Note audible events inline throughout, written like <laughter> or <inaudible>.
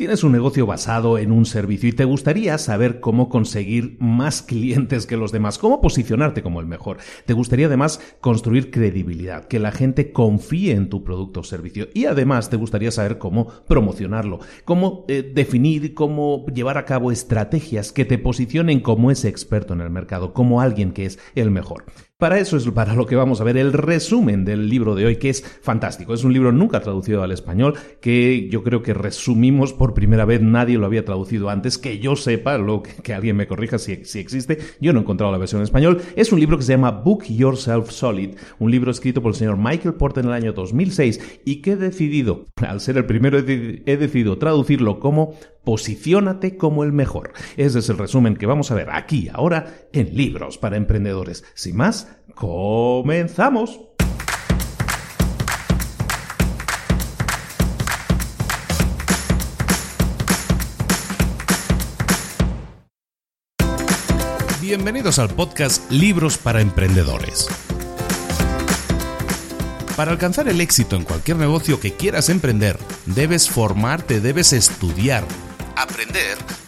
Tienes un negocio basado en un servicio y te gustaría saber cómo conseguir más clientes que los demás, cómo posicionarte como el mejor. Te gustaría además construir credibilidad, que la gente confíe en tu producto o servicio y además te gustaría saber cómo promocionarlo, cómo eh, definir, cómo llevar a cabo estrategias que te posicionen como ese experto en el mercado, como alguien que es el mejor. Para eso es para lo que vamos a ver el resumen del libro de hoy, que es fantástico. Es un libro nunca traducido al español, que yo creo que resumimos por primera vez, nadie lo había traducido antes, que yo sepa, lo que, alguien me corrija si, si, existe. Yo no he encontrado la versión en español. Es un libro que se llama Book Yourself Solid, un libro escrito por el señor Michael Porter en el año 2006 y que he decidido, al ser el primero, he decidido traducirlo como Posiciónate como el mejor. Ese es el resumen que vamos a ver aquí ahora en Libros para Emprendedores. Sin más, comenzamos. Bienvenidos al podcast Libros para Emprendedores. Para alcanzar el éxito en cualquier negocio que quieras emprender, debes formarte, debes estudiar aprender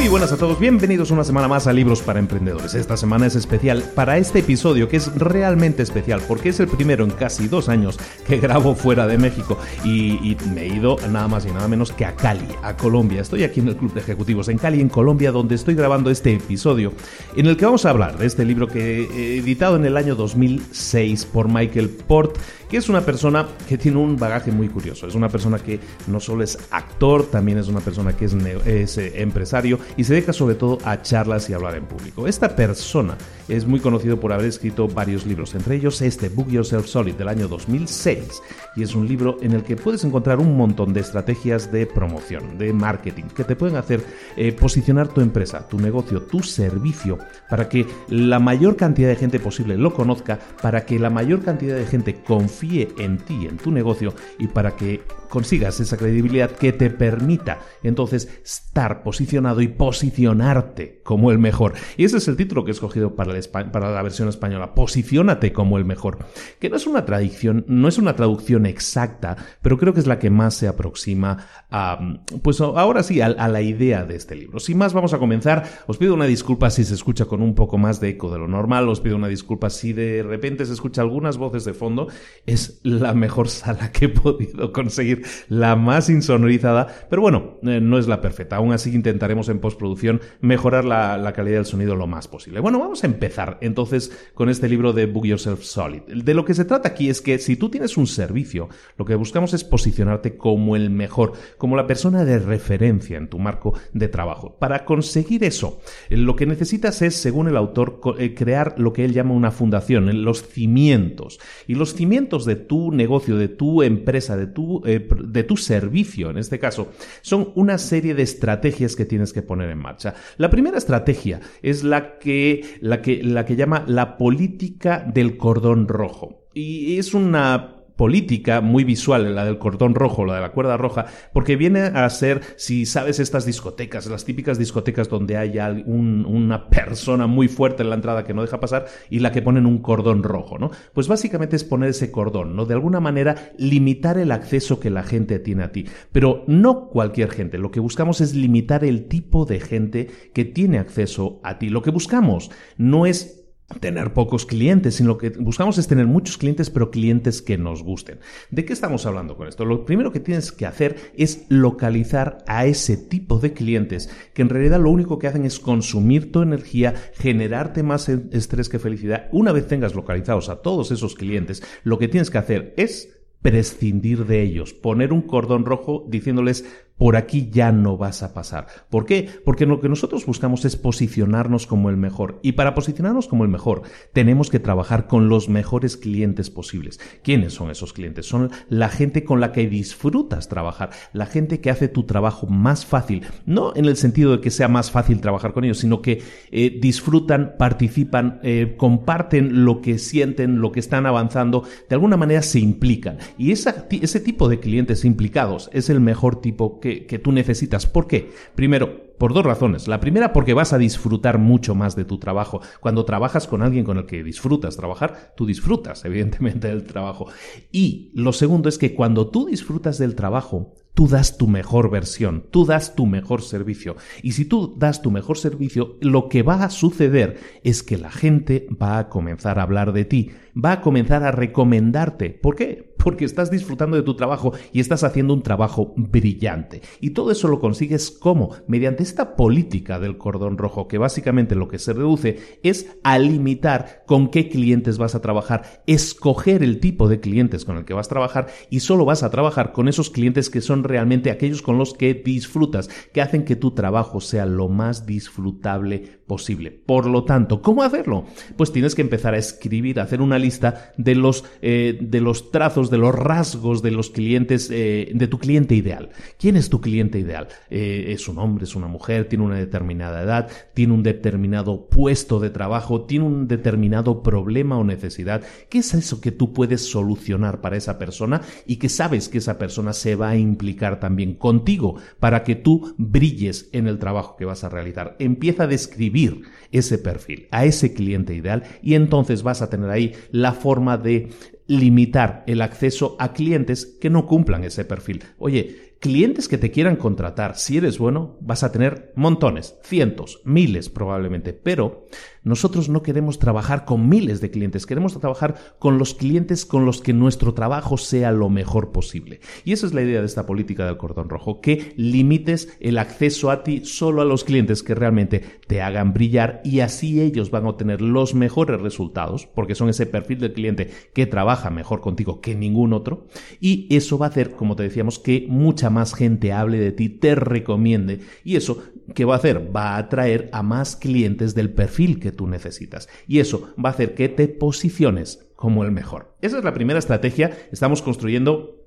Muy buenas a todos, bienvenidos una semana más a Libros para Emprendedores. Esta semana es especial para este episodio que es realmente especial porque es el primero en casi dos años que grabo fuera de México y, me he ido nada más y nada menos que a Cali, a Colombia. Estoy aquí en el Club de Ejecutivos en Cali, en Colombia, donde estoy grabando este episodio en el que vamos a hablar de este libro que he editado en el año 2006 por Michael Port que es una persona que tiene un bagaje muy curioso. Es una persona que no solo es actor, también es una persona que es, eh, empresario y se dedica sobre todo a charlas y hablar en público. Esta persona es muy conocido por haber escrito varios libros, entre ellos este Book Yourself Solid del año 2006 y es un libro en el que puedes encontrar un montón de estrategias de promoción, de marketing, que te pueden hacer eh, posicionar tu empresa, tu negocio, tu servicio, para que la mayor cantidad de gente posible lo conozca, para que la mayor cantidad de gente confíe en ti, en tu negocio y para que consigas esa credibilidad que te permita entonces estar posicionado y posicionarte como el mejor. Y ese es el título que he escogido para, la versión española, posiciónate como el mejor, que no es una tradición, no es una traducción exacta, pero creo que es la que más se aproxima a, pues ahora sí, a, a la idea de este libro. Sin más, vamos a comenzar. Os pido una disculpa si se escucha con un poco más de eco de lo normal, os pido una disculpa si de repente se escucha algunas voces de fondo, es la mejor sala que he podido conseguir, la más insonorizada, pero bueno, eh, no es la perfecta. Aún así intentaremos en postproducción mejorar la, calidad del sonido lo más posible. Bueno, vamos a empezar entonces con este libro de Book Yourself Solid. De lo que se trata aquí es que si tú tienes un servicio, lo que buscamos es posicionarte como el mejor, como la persona de referencia en tu marco de trabajo. Para conseguir eso, lo que necesitas es, según el autor, eh, crear lo que él llama una fundación, los cimientos. Y los cimientos de tu negocio, de tu empresa, de tu, eh, de tu servicio, en este caso, son una serie de estrategias que tienes que poner en marcha. La primera estrategia es la que, la que, la que llama la política del cordón rojo. Y es una política muy visual, la del cordón rojo, la de la cuerda roja, porque viene a ser, si sabes estas discotecas, las típicas discotecas donde hay una persona muy fuerte en la entrada que no deja pasar y la que ponen un cordón rojo, ¿no? Pues básicamente es poner ese cordón, ¿no? De alguna manera limitar el acceso que la gente tiene a ti, pero no cualquier gente, lo que buscamos es limitar el tipo de gente que tiene acceso a ti. Lo que buscamos no es tener pocos clientes, sino lo que buscamos es tener muchos clientes, pero clientes que nos gusten. ¿De qué estamos hablando con esto? Lo primero que tienes que hacer es localizar a ese tipo de clientes que en realidad lo único que hacen es consumir tu energía, generarte más estrés que felicidad. Una vez tengas localizados a todos esos clientes, lo que tienes que hacer es prescindir de ellos, poner un cordón rojo diciéndoles por aquí ya no vas a pasar. ¿Por qué? Porque lo que nosotros buscamos es posicionarnos como el mejor. Y para posicionarnos como el mejor, tenemos que trabajar con los mejores clientes posibles. ¿Quiénes son esos clientes? Son la gente con la que disfrutas trabajar, la gente que hace tu trabajo más fácil. No en el sentido de que sea más fácil trabajar con ellos, sino que eh, disfrutan, participan, eh, comparten lo que sienten, lo que están avanzando, de alguna manera se implican. Y ese tipo de clientes implicados es el mejor tipo que que, tú necesitas. ¿Por qué? Primero, por dos razones. La primera, porque vas a disfrutar mucho más de tu trabajo. Cuando trabajas con alguien con el que disfrutas trabajar, tú disfrutas, <laughs> evidentemente, del trabajo. Y lo segundo es que cuando tú disfrutas del trabajo, tú das tu mejor versión, tú das tu mejor servicio. Y si tú das tu mejor servicio, lo que va a suceder es que la gente va a comenzar a hablar de ti, va a comenzar a recomendarte. ¿Por qué? Porque estás disfrutando de tu trabajo y estás haciendo un trabajo brillante. Y todo eso lo consigues como? Mediante esta política del cordón rojo, que básicamente lo que se reduce es a limitar con qué clientes vas a trabajar, escoger el tipo de clientes con el que vas a trabajar y solo vas a trabajar con esos clientes que son realmente aquellos con los que disfrutas, que hacen que tu trabajo sea lo más disfrutable posible. Por lo tanto, ¿cómo hacerlo? Pues tienes que empezar a escribir, a hacer una lista de los, eh, de los trazos de los rasgos de los clientes, eh, de tu cliente ideal. ¿Quién es tu cliente ideal? Eh, ¿Es un hombre, es una mujer, tiene una determinada edad, tiene un determinado puesto de trabajo, tiene un determinado problema o necesidad? ¿Qué es eso que tú puedes solucionar para esa persona y que sabes que esa persona se va a implicar también contigo para que tú brilles en el trabajo que vas a realizar? Empieza a describir ese perfil, a ese cliente ideal y entonces vas a tener ahí la forma de limitar el acceso a clientes que no cumplan ese perfil. Oye, clientes que te quieran contratar, si eres bueno, vas a tener montones, cientos, miles probablemente, pero nosotros no queremos trabajar con miles de clientes, queremos trabajar con los clientes con los que nuestro trabajo sea lo mejor posible. Y esa es la idea de esta política del cordón rojo, que limites el acceso a ti solo a los clientes que realmente te hagan brillar y así ellos van a obtener los mejores resultados, porque son ese perfil del cliente que trabaja mejor contigo que ningún otro, y eso va a hacer, como te decíamos, que mucha más gente hable de ti, te recomiende, y eso, ¿qué va a hacer? Va a atraer a más clientes del perfil que tú necesitas. Y eso va a hacer que te posiciones como el mejor. Esa es la primera estrategia. Estamos construyendo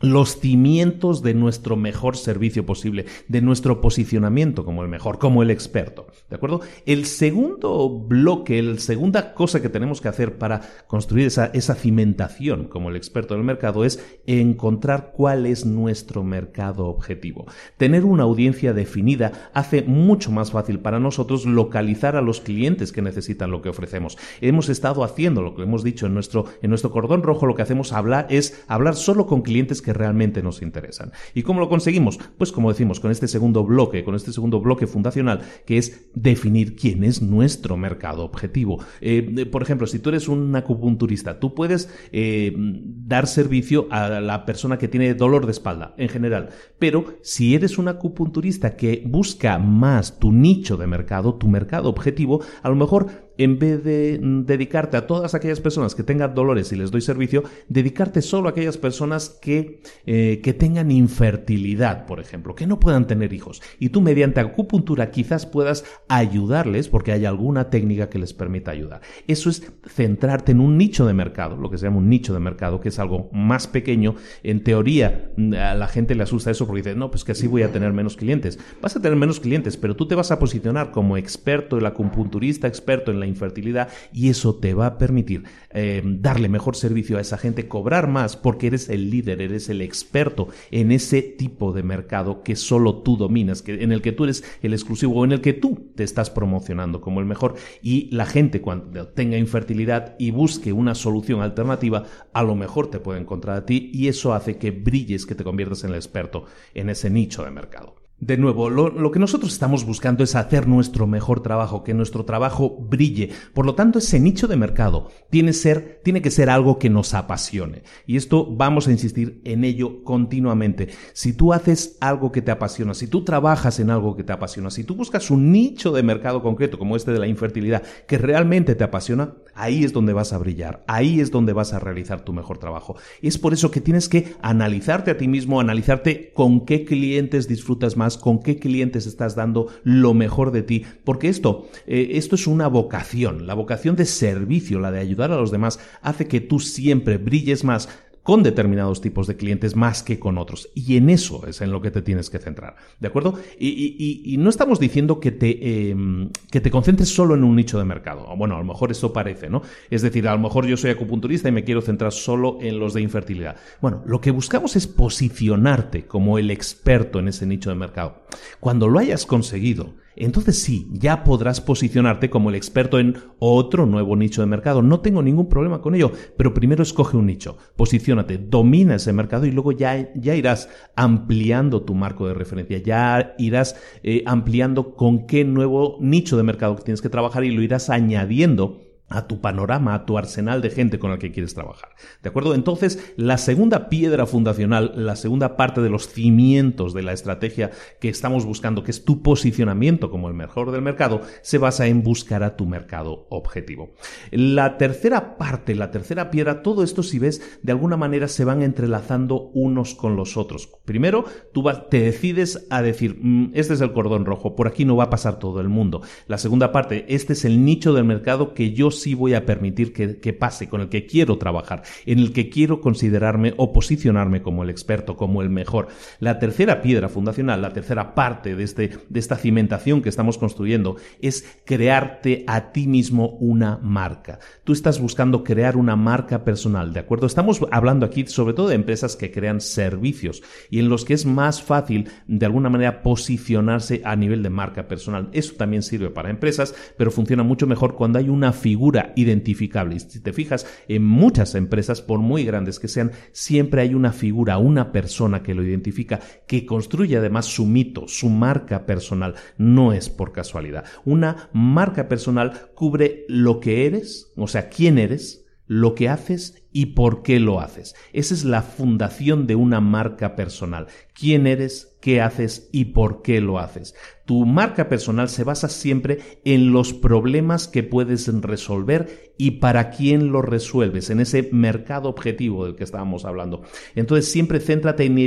los cimientos de nuestro mejor servicio posible, de nuestro posicionamiento como el mejor, como el experto. ¿De acuerdo? El segundo bloque, la segunda cosa que tenemos que hacer para construir esa, esa cimentación como el experto del mercado es encontrar cuál es nuestro mercado objetivo. Tener una audiencia definida hace mucho más fácil para nosotros localizar a los clientes que necesitan lo que ofrecemos. Hemos estado haciendo lo que hemos dicho en nuestro, en nuestro cordón rojo, lo que hacemos hablar es hablar solo con clientes que realmente nos interesan. ¿Y cómo lo conseguimos? Pues como decimos, con este segundo bloque, con este segundo bloque fundacional, que es definir quién es nuestro mercado objetivo. Eh, por ejemplo, si tú eres un acupunturista, tú puedes eh, dar servicio a la persona que tiene dolor de espalda en general, pero si eres un acupunturista que busca más tu nicho de mercado, tu mercado objetivo, a lo mejor en vez de mm, dedicarte a todas aquellas personas que tengan dolores y les doy servicio, dedicarte solo a aquellas personas que, eh, que tengan infertilidad, por ejemplo, que no puedan tener hijos. Y tú mediante acupuntura quizás puedas ayudarles porque hay alguna técnica que les permita ayudar. Eso es centrarte en un nicho de mercado, lo que se llama un nicho de mercado, que es algo más pequeño. En teoría, mm, a la gente le asusta eso porque dice, no, pues que así voy a tener menos clientes. Vas a tener menos clientes, pero tú te vas a posicionar como experto, el acupunturista experto en la infertilidad y eso te va a permitir eh, darle mejor servicio a esa gente, cobrar más porque eres el líder, eres el experto en ese tipo de mercado que solo tú dominas, que, en el que tú eres el exclusivo o en el que tú te estás promocionando como el mejor y la gente cuando tenga infertilidad y busque una solución alternativa, a lo mejor te puede encontrar a ti y eso hace que brilles, que te conviertas en el experto en ese nicho de mercado. De nuevo, lo, que nosotros estamos buscando es hacer nuestro mejor trabajo, que nuestro trabajo brille. Por lo tanto, ese nicho de mercado tiene, ser, tiene que ser algo que nos apasione. Y esto vamos a insistir en ello continuamente. Si tú haces algo que te apasiona, si tú trabajas en algo que te apasiona, si tú buscas un nicho de mercado concreto como este de la infertilidad que realmente te apasiona, ahí es donde vas a brillar, ahí es donde vas a realizar tu mejor trabajo. Y es por eso que tienes que analizarte a ti mismo, analizarte con qué clientes disfrutas más con qué clientes estás dando lo mejor de ti, porque esto, eh, esto es una vocación, la vocación de servicio, la de ayudar a los demás, hace que tú siempre brilles más con determinados tipos de clientes más que con otros. Y en eso es en lo que te tienes que centrar. ¿De acuerdo? Y, no estamos diciendo que te, em, que te concentres solo en un nicho de mercado. Bueno, a lo mejor eso parece, ¿no? Es decir, a lo mejor yo soy acupunturista y me quiero centrar solo en los de infertilidad. Bueno, lo que buscamos es posicionarte como el experto en ese nicho de mercado. Cuando lo hayas conseguido, entonces sí, ya podrás posicionarte como el experto en otro nuevo nicho de mercado. No tengo ningún problema con ello, pero primero escoge un nicho, posiciónate, domina ese mercado y luego ya, ya irás ampliando tu marco de referencia, ya irás eh, ampliando con qué nuevo nicho de mercado tienes que trabajar y lo irás añadiendo a tu panorama, a tu arsenal de gente con el que quieres trabajar. ¿De acuerdo? Entonces, la segunda piedra fundacional, la segunda parte de los cimientos de la estrategia que estamos buscando, que es tu posicionamiento como el mejor del mercado, se basa en buscar a tu mercado objetivo. La tercera parte, la tercera piedra, todo esto, si ves, de alguna manera se van entrelazando unos con los otros. Primero, tú te decides a decir, mm, este es el cordón rojo, por aquí no va a pasar todo el mundo. La segunda parte, este es el nicho del mercado que yo sí voy a permitir que, pase, con el que quiero trabajar, en el que quiero considerarme o posicionarme como el experto, como el mejor. La tercera piedra fundacional, la tercera parte de, este, de esta cimentación que estamos construyendo es crearte a ti mismo una marca. Tú estás buscando crear una marca personal, ¿de acuerdo? Estamos hablando aquí sobre todo de empresas que crean servicios y en los que es más fácil de alguna manera posicionarse a nivel de marca personal. Eso también sirve para empresas, pero funciona mucho mejor cuando hay una figura identificable. Y si te fijas, en muchas empresas, por muy grandes que sean, siempre hay una figura, una persona que lo identifica, que construye además su mito, su marca personal. No es por casualidad. Una marca personal cubre lo que eres, o sea, quién eres, lo que haces y por qué lo haces. Esa es la fundación de una marca personal. ¿Quién eres? qué haces y por qué lo haces. Tu marca personal se basa siempre en los problemas que puedes resolver y para quién lo resuelves, en ese mercado objetivo del que estábamos hablando. Entonces siempre céntrate en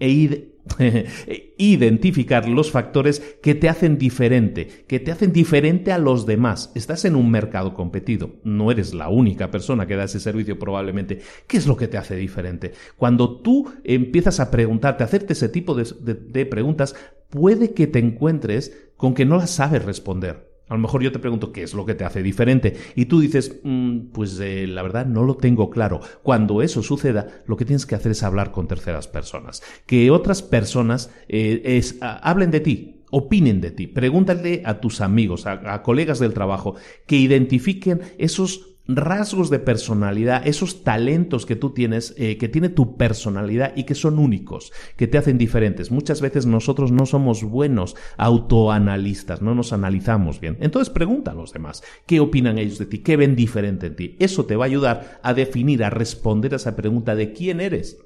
e <laughs> identificar los factores que te hacen diferente, que te hacen diferente a los demás. Estás en un mercado competido, no eres la única persona que da ese servicio probablemente. ¿Qué es lo que te hace diferente? Cuando tú empiezas a preguntarte, hacerte ese tipo de, preguntas, puede que te encuentres con que no las sabes responder. A lo mejor yo te pregunto qué es lo que te hace diferente y tú dices, mm, pues eh, la verdad no lo tengo claro. Cuando eso suceda, lo que tienes que hacer es hablar con terceras personas. Que otras personas eh, hablen de ti, opinen de ti. Pregúntale a tus amigos, a colegas del trabajo, que identifiquen esos rasgos de personalidad, esos talentos que tú tienes, eh, que tiene tu personalidad y que son únicos, que te hacen diferentes. Muchas veces nosotros no somos buenos autoanalistas, no nos analizamos bien. Entonces pregunta a los demás, ¿qué opinan ellos de ti? ¿Qué ven diferente en ti? Eso te va a ayudar a definir, a responder a esa pregunta de quién eres.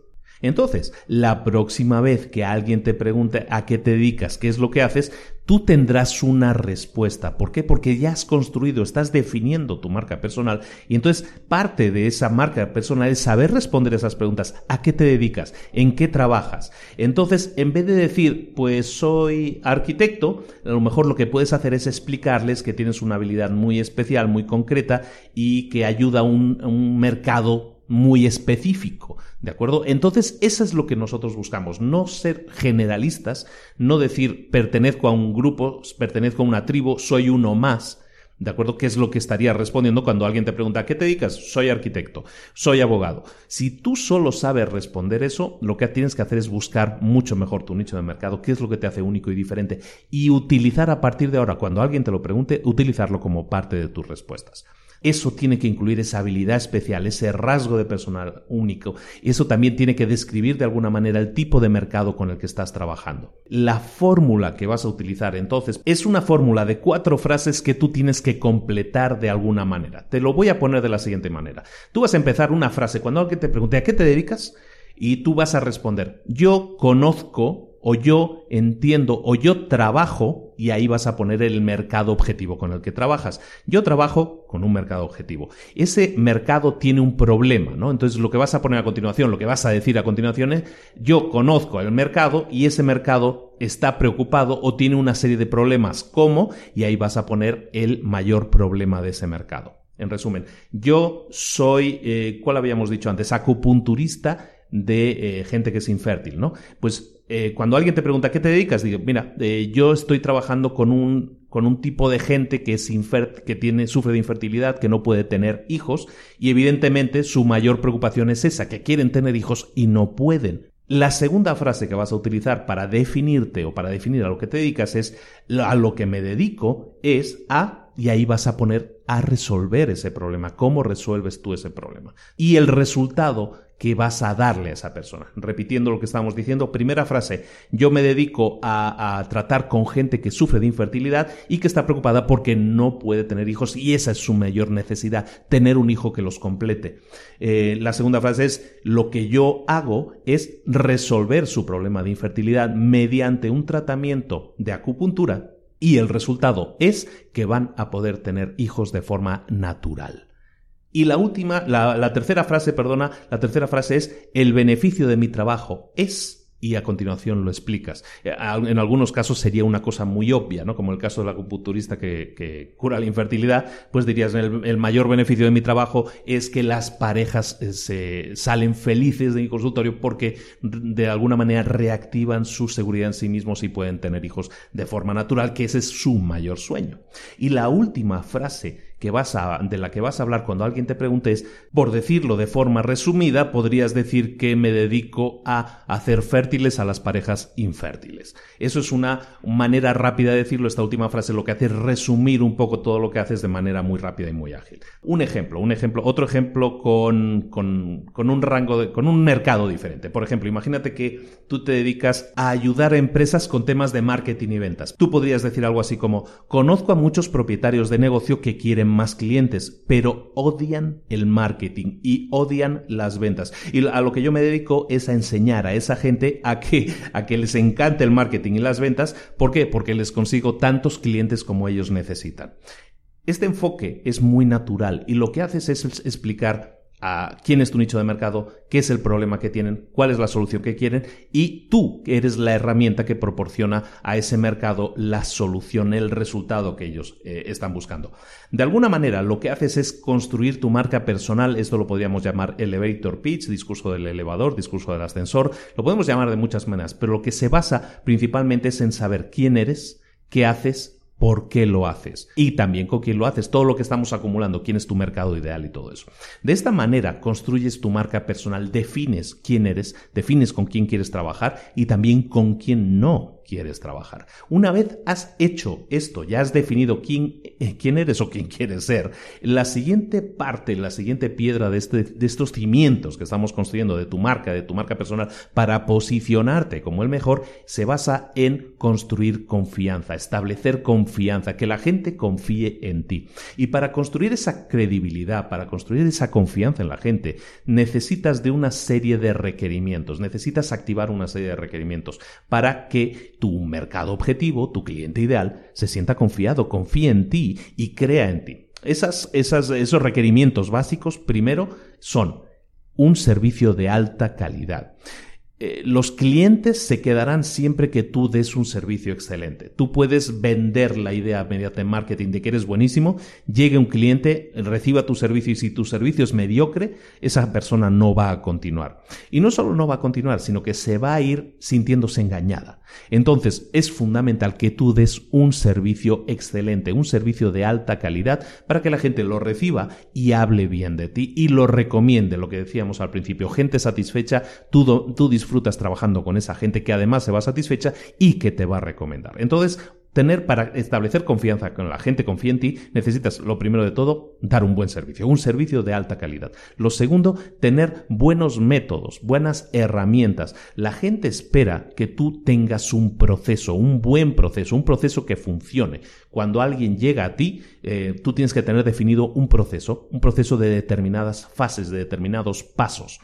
Entonces, la próxima vez que alguien te pregunte a qué te dedicas, qué es lo que haces, tú tendrás una respuesta. ¿Por qué? Porque ya has construido, estás definiendo tu marca personal y entonces parte de esa marca personal es saber responder esas preguntas. ¿A qué te dedicas? ¿En qué trabajas? Entonces, en vez de decir, pues soy arquitecto, a lo mejor lo que puedes hacer es explicarles que tienes una habilidad muy especial, muy concreta y que ayuda a un, un mercado muy específico, ¿de acuerdo? Entonces, eso es lo que nosotros buscamos, no ser generalistas, no decir pertenezco a un grupo, pertenezco a una tribu, soy uno más, ¿De acuerdo? ¿Qué es lo que estaría respondiendo cuando alguien te pregunta, ¿a qué te dedicas? Soy arquitecto, soy abogado. Si tú solo sabes responder eso, lo que tienes que hacer es buscar mucho mejor tu nicho de mercado, qué es lo que te hace único y diferente, y utilizar a partir de ahora, cuando alguien te lo pregunte, utilizarlo como parte de tus respuestas. Eso tiene que incluir esa habilidad especial, ese rasgo de personal único. Eso también tiene que describir de alguna manera el tipo de mercado con el que estás trabajando. La fórmula que vas a utilizar entonces es una fórmula de cuatro frases que tú tienes que completar de alguna manera. Te lo voy a poner de la siguiente manera. Tú vas a empezar una frase cuando alguien te pregunte ¿a qué te dedicas? Y tú vas a responder, yo conozco o yo entiendo o yo trabajo y ahí vas a poner el mercado objetivo con el que trabajas. Yo trabajo con un mercado objetivo. Ese mercado tiene un problema, ¿no? Entonces lo que vas a poner a continuación, lo que vas a decir a continuación es yo conozco el mercado y ese mercado está preocupado o tiene una serie de problemas ¿cómo? y ahí vas a poner el mayor problema de ese mercado. En resumen, yo soy, eh, ¿cuál habíamos dicho antes? Acupunturista de eh, gente que es infértil, ¿no? Pues eh, cuando alguien te pregunta qué te dedicas, digo, mira, eh, yo estoy trabajando con un, con un tipo de gente que, es que tiene, sufre de infertilidad, que no puede tener hijos, y evidentemente su mayor preocupación es esa, que quieren tener hijos y no pueden. La segunda frase que vas a utilizar para definirte o para definir a lo que te dedicas es a lo que me dedico es a, y ahí vas a poner a resolver ese problema. ¿Cómo resuelves tú ese problema? Y el resultado que vas a darle a esa persona. Repitiendo lo que estábamos diciendo, primera frase, yo me dedico a, tratar con gente que sufre de infertilidad y que está preocupada porque no puede tener hijos y esa es su mayor necesidad, tener un hijo que los complete. Eh, la segunda frase es, lo que yo hago es resolver su problema de infertilidad mediante un tratamiento de acupuntura y el resultado es que van a poder tener hijos de forma natural. Y la última, la, tercera frase, perdona, la tercera frase es, el beneficio de mi trabajo es y a continuación lo explicas. Eh, en algunos casos sería una cosa muy obvia, ¿no? Como el caso del acupunturista que, que cura la infertilidad, pues dirías, el, mayor beneficio de mi trabajo es que las parejas eh, se salen felices de mi consultorio porque de alguna manera reactivan su seguridad en sí mismos y pueden tener hijos de forma natural, que ese es su mayor sueño. Y la última frase vas a, de la que vas a hablar cuando alguien te pregunte es, por decirlo de forma resumida, podrías decir que me dedico a hacer fértiles a las parejas infértiles. Eso es una manera rápida de decirlo. Esta última frase lo que hace es resumir un poco todo lo que haces de manera muy rápida y muy ágil. Un ejemplo, un ejemplo, otro ejemplo con, con, con un rango, de, con un mercado diferente. Por ejemplo, imagínate que tú te dedicas a ayudar a empresas con temas de marketing y ventas. Tú podrías decir algo así como, conozco a muchos propietarios de negocio que quieren más clientes, pero odian el marketing y odian las ventas. Y a lo que yo me dedico es a enseñar a esa gente a que, a que les encante el marketing y las ventas. ¿Por qué? Porque les consigo tantos clientes como ellos necesitan. Este enfoque es muy natural y lo que haces es explicar a quién es tu nicho de mercado, qué es el problema que tienen, cuál es la solución que quieren y tú eres la herramienta que proporciona a ese mercado la solución, el resultado que ellos eh, están buscando. De alguna manera lo que haces es construir tu marca personal, esto lo podríamos llamar elevator pitch, discurso del elevador, discurso del ascensor, lo podemos llamar de muchas maneras, pero lo que se basa principalmente es en saber quién eres, qué haces, por qué lo haces y también con quién lo haces, todo lo que estamos acumulando, quién es tu mercado ideal y todo eso. De esta manera construyes tu marca personal, defines quién eres, defines con quién quieres trabajar y también con quién no quieres trabajar. Una vez has hecho esto, ya has definido quién, eh, quién eres o quién quieres ser, la siguiente parte, la siguiente piedra este, de estos cimientos que estamos construyendo de tu marca, de tu marca personal, para posicionarte como el mejor, se basa en construir confianza, establecer confianza, que la gente confíe en ti. Y para construir esa credibilidad, para construir esa confianza en la gente, necesitas de una serie de requerimientos, necesitas activar una serie de requerimientos para que tu mercado objetivo, tu cliente ideal, se sienta confiado, confíe en ti y crea en ti. Esas, esos requerimientos básicos, primero, son un servicio de alta calidad. Eh, los clientes se quedarán siempre que tú des un servicio excelente. Tú puedes vender la idea mediante marketing de que eres buenísimo, llegue un cliente, reciba tu servicio y si tu servicio es mediocre, esa persona no va a continuar. Y no solo no va a continuar, sino que se va a ir sintiéndose engañada. Entonces, es fundamental que tú des un servicio excelente, un servicio de alta calidad para que la gente lo reciba y hable bien de ti y lo recomiende, lo que decíamos al principio, gente satisfecha, tú, tú disfrutas trabajando con esa gente que además se va satisfecha y que te va a recomendar. Entonces, tener para establecer confianza con la gente confía en ti, necesitas lo primero de todo dar un buen servicio, un servicio de alta calidad. Lo segundo, tener buenos métodos, buenas herramientas. La gente espera que tú tengas un proceso, un buen proceso, un proceso que funcione. Cuando alguien llega a ti, eh, tú tienes que tener definido un proceso, un proceso de determinadas fases, de determinados pasos.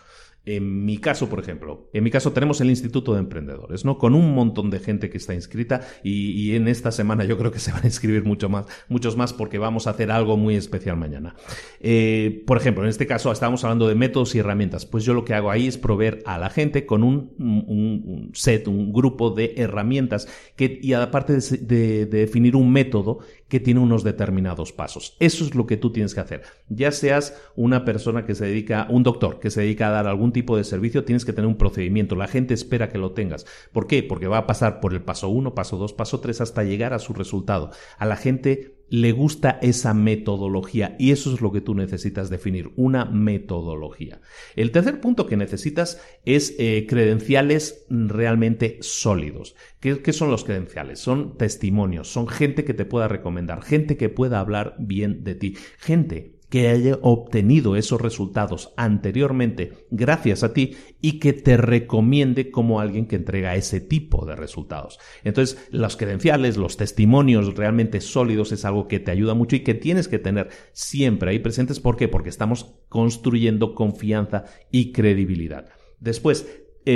En mi caso, por ejemplo, en mi caso tenemos el Instituto de Emprendedores, ¿no? Con un montón de gente que está inscrita y, en esta semana yo creo que se van a inscribir mucho más, muchos más porque vamos a hacer algo muy especial mañana. Eh, por ejemplo, en este caso estábamos hablando de métodos y herramientas. Pues yo lo que hago ahí es proveer a la gente con un, set, un grupo de herramientas que, y aparte de definir un método que tiene unos determinados pasos. Eso es lo que tú tienes que hacer. Ya seas una persona que se dedica, un doctor que se dedica a dar algún tipo de servicio, tienes que tener un procedimiento. La gente espera que lo tengas. ¿Por qué? Porque va a pasar por el paso 1, paso 2, paso 3 hasta llegar a su resultado. A la gente le gusta esa metodología y eso es lo que tú necesitas definir, una metodología. El tercer punto que necesitas es eh, credenciales realmente sólidos. ¿Qué, ¿Qué, son los credenciales? Son testimonios, son gente que te pueda recomendar, gente que pueda hablar bien de ti, gente que haya obtenido esos resultados anteriormente gracias a ti y que te recomiende como alguien que entrega ese tipo de resultados. Entonces, los credenciales, los testimonios realmente sólidos es algo que te ayuda mucho y que tienes que tener siempre ahí presentes. ¿Por qué? Porque estamos construyendo confianza y credibilidad. Después,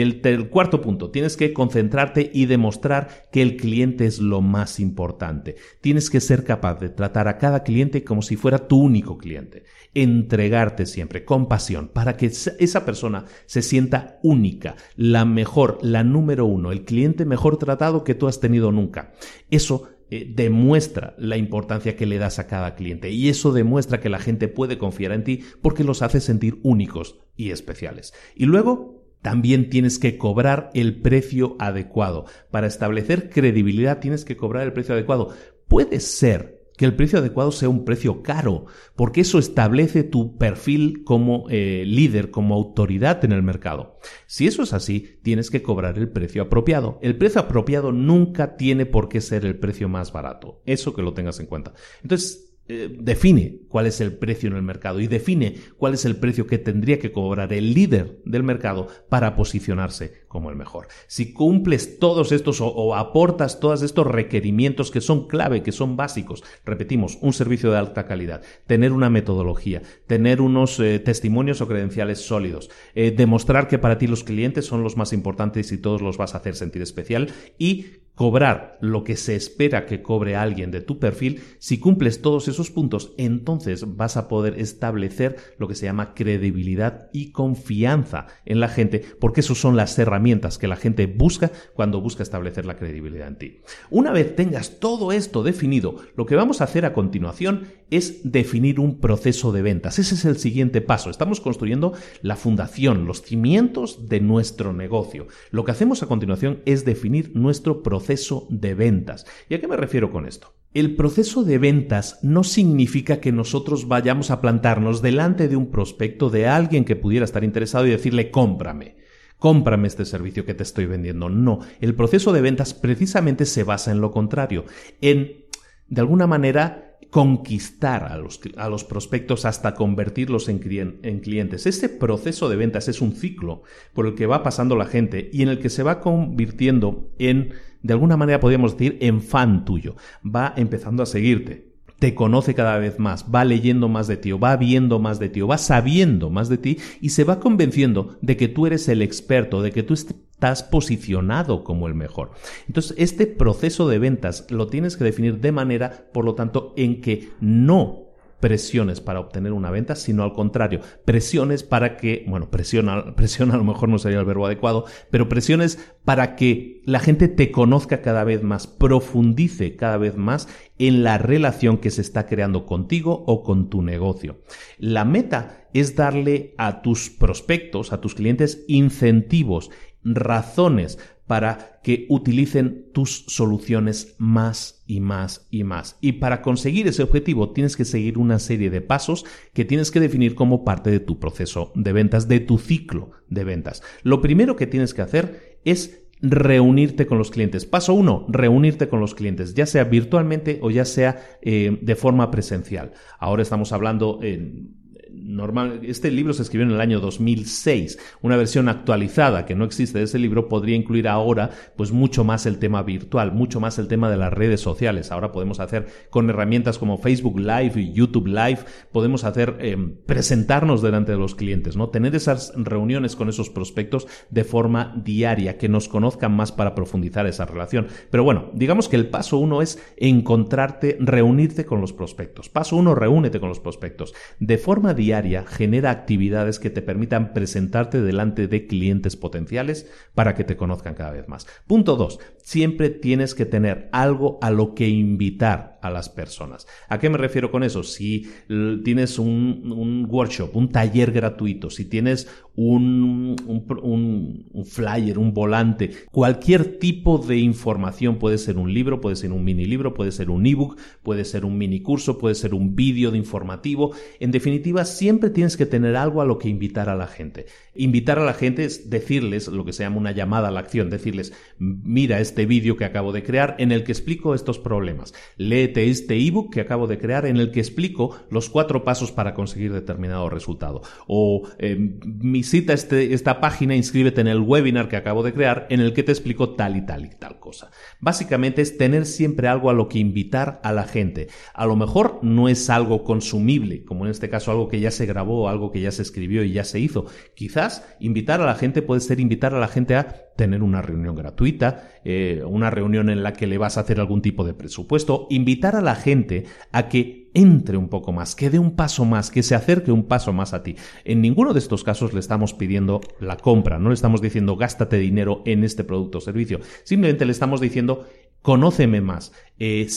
el, cuarto punto, tienes que concentrarte y demostrar que el cliente es lo más importante. Tienes que ser capaz de tratar a cada cliente como si fuera tu único cliente. Entregarte siempre con pasión para que esa persona se sienta única, la mejor, la número uno, el cliente mejor tratado que tú has tenido nunca. Eso eh, demuestra la importancia que le das a cada cliente y eso demuestra que la gente puede confiar en ti porque los hace sentir únicos y especiales. Y luego también tienes que cobrar el precio adecuado. Para establecer credibilidad tienes que cobrar el precio adecuado. Puede ser que el precio adecuado sea un precio caro, porque eso establece tu perfil como eh, líder, como autoridad en el mercado. Si eso es así, tienes que cobrar el precio apropiado. El precio apropiado nunca tiene por qué ser el precio más barato. Eso que lo tengas en cuenta. Entonces, eh, define cuál es el precio en el mercado y define cuál es el precio que tendría que cobrar el líder del mercado para posicionarse como el mejor. Si cumples todos estos o, aportas todos estos requerimientos que son clave, que son básicos, repetimos, un servicio de alta calidad, tener una metodología, tener unos eh, testimonios o credenciales sólidos, eh, demostrar que para ti los clientes son los más importantes y todos los vas a hacer sentir especial y cobrar lo que se espera que cobre alguien de tu perfil, si cumples todos esos puntos, entonces vas a poder establecer lo que se llama credibilidad y confianza en la gente, porque esas son las herramientas que la gente busca cuando busca establecer la credibilidad en ti. Una vez tengas todo esto definido, lo que vamos a hacer a continuación es definir un proceso de ventas. Ese es el siguiente paso. Estamos construyendo la fundación, los cimientos de nuestro negocio. Lo que hacemos a continuación es definir nuestro proceso de ventas. ¿Y a qué me refiero con esto? El proceso de ventas no significa que nosotros vayamos a plantarnos delante de un prospecto de alguien que pudiera estar interesado y decirle cómprame cómprame este servicio que te estoy vendiendo. No, el proceso de ventas precisamente se basa en lo contrario, en, de alguna manera, conquistar a los, a los prospectos hasta convertirlos en, en, clientes. Ese proceso de ventas es un ciclo por el que va pasando la gente y en el que se va convirtiendo en, de alguna manera podríamos decir, en fan tuyo. Va empezando a seguirte te conoce cada vez más, va leyendo más de ti, o va viendo más de ti, o va sabiendo más de ti y se va convenciendo de que tú eres el experto, de que tú estás posicionado como el mejor. Entonces, este proceso de ventas lo tienes que definir de manera, por lo tanto, en que no presiones para obtener una venta, sino al contrario, presiones para que, bueno, presiona, <laughs> presión a lo mejor no sería el verbo adecuado, pero presiones para que la gente te conozca cada vez más, profundice cada vez más en la relación que se está creando contigo o con tu negocio. La meta es darle a tus prospectos, a tus clientes, incentivos, razones para que utilicen tus soluciones más y más y más. Y para conseguir ese objetivo tienes que seguir una serie de pasos que tienes que definir como parte de tu proceso de ventas, de tu ciclo de ventas. Lo primero que tienes que hacer es reunirte con los clientes. Paso uno, reunirte con los clientes, ya sea virtualmente o ya sea eh, de forma presencial. Ahora estamos hablando en normal, este libro se escribió en el año 2006. Una versión actualizada que no existe de ese libro podría incluir ahora pues mucho más el tema virtual, mucho más el tema de las redes sociales. Ahora podemos hacer con herramientas como Facebook Live y YouTube Live, podemos hacer em, presentarnos delante de los clientes, ¿no? Tener esas reuniones con esos prospectos de forma diaria, que nos conozcan más para profundizar esa relación. Pero bueno, digamos que el paso uno es encontrarte, reunirte con los prospectos. Paso uno, reúnete con los prospectos. De forma diaria diaria genera actividades que te permitan presentarte delante de clientes potenciales para que te conozcan cada vez más. Punto 2. Siempre tienes que tener algo a lo que invitar a las personas. ¿A qué me refiero con eso? Si tienes un, workshop, un taller gratuito, si tienes un, flyer, un volante, cualquier tipo de información, puede ser un libro, puede ser un mini libro, puede ser un ebook, puede ser un mini curso, puede ser un vídeo de informativo. En definitiva, siempre tienes que tener algo a lo que invitar a la gente. Invitar a la gente es decirles lo que se llama una llamada a la acción, decirles, mira este vídeo que acabo de crear en el que explico estos problemas. Léete este ebook que acabo de crear en el que explico los cuatro pasos para conseguir determinado resultado. O visita este, esta página, inscríbete en el webinar que acabo de crear en el que te explico tal y tal y tal cosa. Básicamente es tener siempre algo a lo que invitar a la gente. A lo mejor no es algo consumible, como en este caso algo que ya se grabó, algo que ya se escribió y ya se hizo. Quizás invitar a la gente puede ser invitar a la gente a tener una reunión gratuita, eh, una reunión en la que le vas a hacer algún tipo de presupuesto, invitar a la gente a que entre un poco más, que dé un paso más, que se acerque un paso más a ti. En ninguno de estos casos le estamos pidiendo la compra, no le estamos diciendo gástate dinero en este producto o servicio, simplemente le estamos diciendo conóceme más, eh,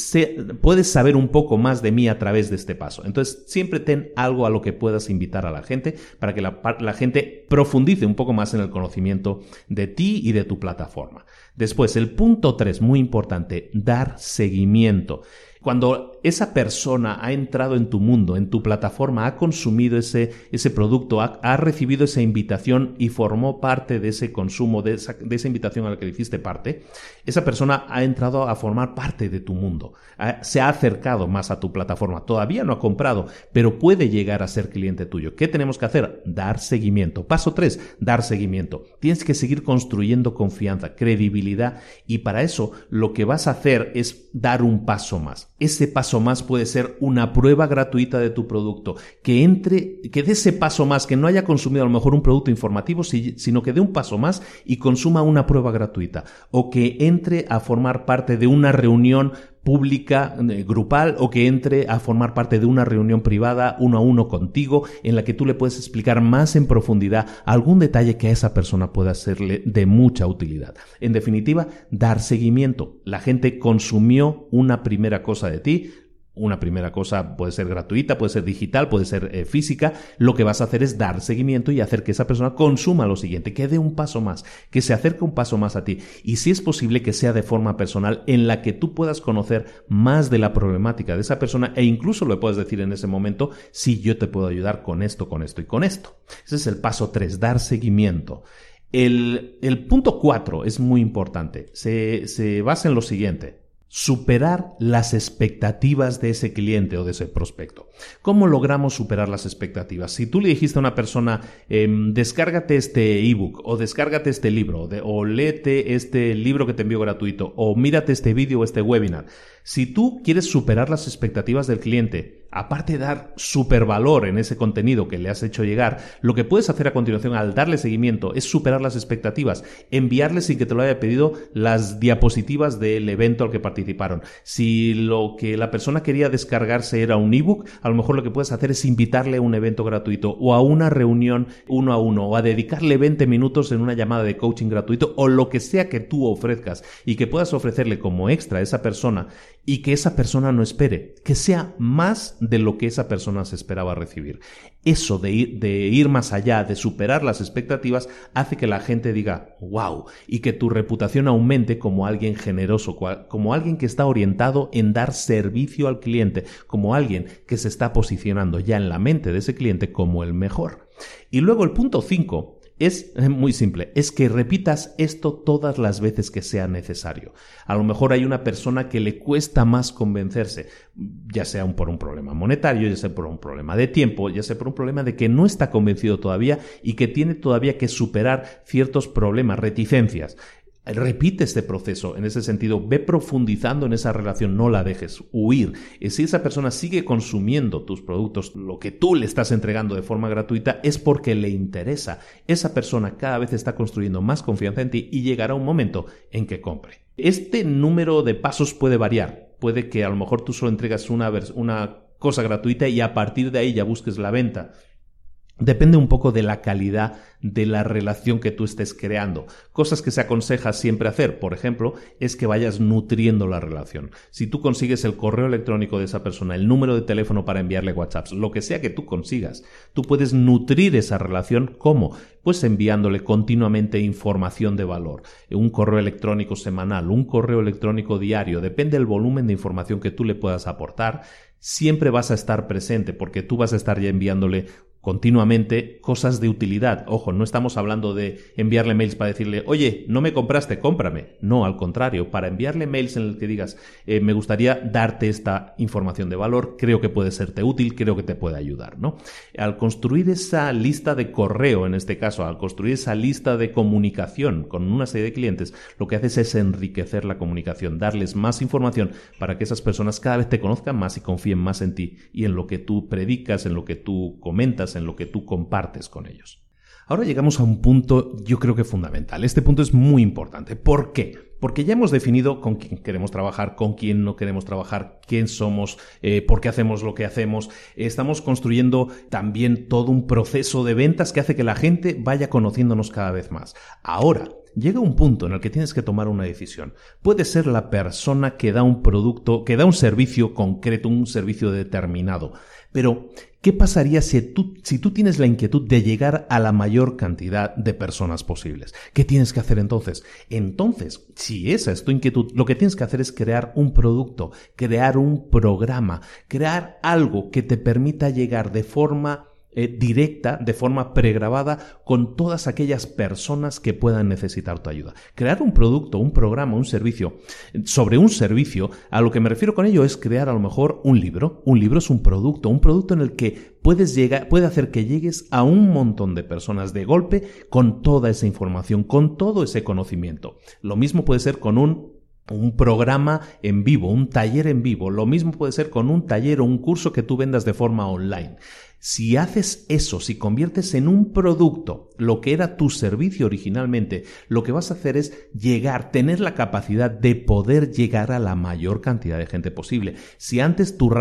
puedes saber un poco más de mí a través de este paso. Entonces, siempre ten algo a lo que puedas invitar a la gente para que la, la gente profundice un poco más en el conocimiento de ti y de tu plataforma. Después, el punto 3, muy importante, dar seguimiento. Cuando esa persona ha entrado en tu mundo, en tu plataforma, ha consumido ese, ese producto, ha, recibido esa invitación y formó parte de ese consumo, de esa, de esa, invitación a la que hiciste parte, esa persona ha entrado a formar parte de tu mundo, se ha acercado más a tu plataforma. Todavía no ha comprado, pero puede llegar a ser cliente tuyo. ¿Qué tenemos que hacer? Dar seguimiento. Paso 3, dar seguimiento. Tienes que seguir construyendo confianza, credibilidad y para eso lo que vas a hacer es dar un paso más. Ese paso más puede ser una prueba gratuita de tu producto, que entre, que dé ese paso más, que no haya consumido a lo mejor un producto informativo, sino que dé un paso más y consuma una prueba gratuita, o que entre a formar parte de una reunión pública, eh, grupal o que entre a formar parte de una reunión privada uno a uno contigo en la que tú le puedes explicar más en profundidad algún detalle que a esa persona pueda serle de mucha utilidad. En definitiva, dar seguimiento. La gente consumió una primera cosa de ti, una primera cosa puede ser gratuita, puede ser digital, puede ser eh, física. Lo que vas a hacer es dar seguimiento y hacer que esa persona consuma lo siguiente, que dé un paso más, que se acerque un paso más a ti. Y si es posible que sea de forma personal en la que tú puedas conocer más de la problemática de esa persona e incluso le puedes decir en ese momento, si yo te puedo ayudar con esto, con esto y con esto. Ese es el paso 3, dar seguimiento. El, el punto 4 es muy importante. Se, se basa en lo siguiente superar las expectativas de ese cliente o de ese prospecto. ¿Cómo logramos superar las expectativas? Si tú le dijiste a una persona, em, descárgate este ebook o descárgate este libro o léete este libro que te envío gratuito o mírate este vídeo o este webinar, si tú quieres superar las expectativas del cliente, aparte de dar supervalor en ese contenido que le has hecho llegar, lo que puedes hacer a continuación al darle seguimiento es superar las expectativas, enviarle sin que te lo haya pedido las diapositivas del evento al que participaron. Si lo que la persona quería descargarse era un ebook, a lo mejor lo que puedes hacer es invitarle a un evento gratuito o a una reunión uno a uno o a dedicarle 20 minutos en una llamada de coaching gratuito o lo que sea que tú ofrezcas y que puedas ofrecerle como extra a esa persona y que esa persona no espere, que sea más de lo que esa persona se esperaba recibir. Eso de ir, más allá, de superar las expectativas, hace que la gente diga, wow, y que tu reputación aumente como alguien generoso, como alguien que está orientado en dar servicio al cliente, como alguien que se está posicionando ya en la mente de ese cliente como el mejor. Y luego el punto 5 es muy simple, es que repitas esto todas las veces que sea necesario. A lo mejor hay una persona que le cuesta más convencerse, ya sea por un problema monetario, ya sea por un problema de tiempo, ya sea por un problema de que no está convencido todavía y que tiene todavía que superar ciertos problemas, reticencias. Repite este proceso en ese sentido, ve profundizando en esa relación, no la dejes huir. Y si esa persona sigue consumiendo tus productos, lo que tú le estás entregando de forma gratuita, es porque le interesa. Esa persona cada vez está construyendo más confianza en ti y llegará un momento en que compre. Este número de pasos puede variar. Puede que a lo mejor tú solo entregas una, una cosa gratuita y a partir de ahí ya busques la venta. Depende un poco de la calidad de la relación que tú estés creando. Cosas que se aconseja siempre hacer, por ejemplo, es que vayas nutriendo la relación. Si tú consigues el correo electrónico de esa persona, el número de teléfono para enviarle WhatsApps, lo que sea que tú consigas, tú puedes nutrir esa relación. ¿Cómo? Pues enviándole continuamente información de valor. Un correo electrónico semanal, un correo electrónico diario, depende del volumen de información que tú le puedas aportar siempre vas a estar presente porque tú vas a estar ya enviándole continuamente cosas de utilidad. Ojo, no estamos hablando de enviarle mails para decirle, oye, no me compraste, cómprame. No, al contrario, para enviarle mails en el que digas, eh, me gustaría darte esta información de valor, creo que puede serte útil, creo que te puede ayudar, ¿no? Al construir esa lista de correo, en este caso, al construir esa lista de comunicación con una serie de clientes, lo que haces es enriquecer la comunicación, darles más información para que esas personas cada vez te conozcan más y confíen más en ti y en lo que tú predicas, en lo que tú comentas, en lo que tú compartes con ellos. Ahora llegamos a un punto yo creo que fundamental. Este punto es muy importante. ¿Por qué? Porque ya hemos definido con quién queremos trabajar, con quién no queremos trabajar, quién somos, eh, por qué hacemos lo que hacemos. Estamos construyendo también todo un proceso de ventas que hace que la gente vaya conociéndonos cada vez más. Ahora, llega un punto en el que tienes que tomar una decisión. Puede ser la persona que da un producto, que da un servicio concreto, un servicio determinado. Pero, ¿qué pasaría si tú, si tú tienes la inquietud de llegar a la mayor cantidad de personas posibles? ¿Qué tienes que hacer entonces? Entonces, si esa es tu inquietud, lo que tienes que hacer es crear un producto, crear un programa, crear algo que te permita llegar de forma eh, directa, de forma pregrabada, con todas aquellas personas que puedan necesitar tu ayuda. Crear un producto, un programa, un servicio sobre un servicio, a lo que me refiero con ello es crear a lo mejor un libro. Un libro es un producto, un producto en el que puedes llegar, puede hacer que llegues a un montón de personas de golpe con toda esa información, con todo ese conocimiento. Lo mismo puede ser con un un programa en vivo, un taller en vivo. Lo mismo puede ser con un taller o un curso que tú vendas de forma online. Si haces eso, si conviertes en un producto lo que era tu servicio originalmente, lo que vas a hacer es llegar, tener la capacidad de poder llegar a la mayor cantidad de gente posible. Si antes tu,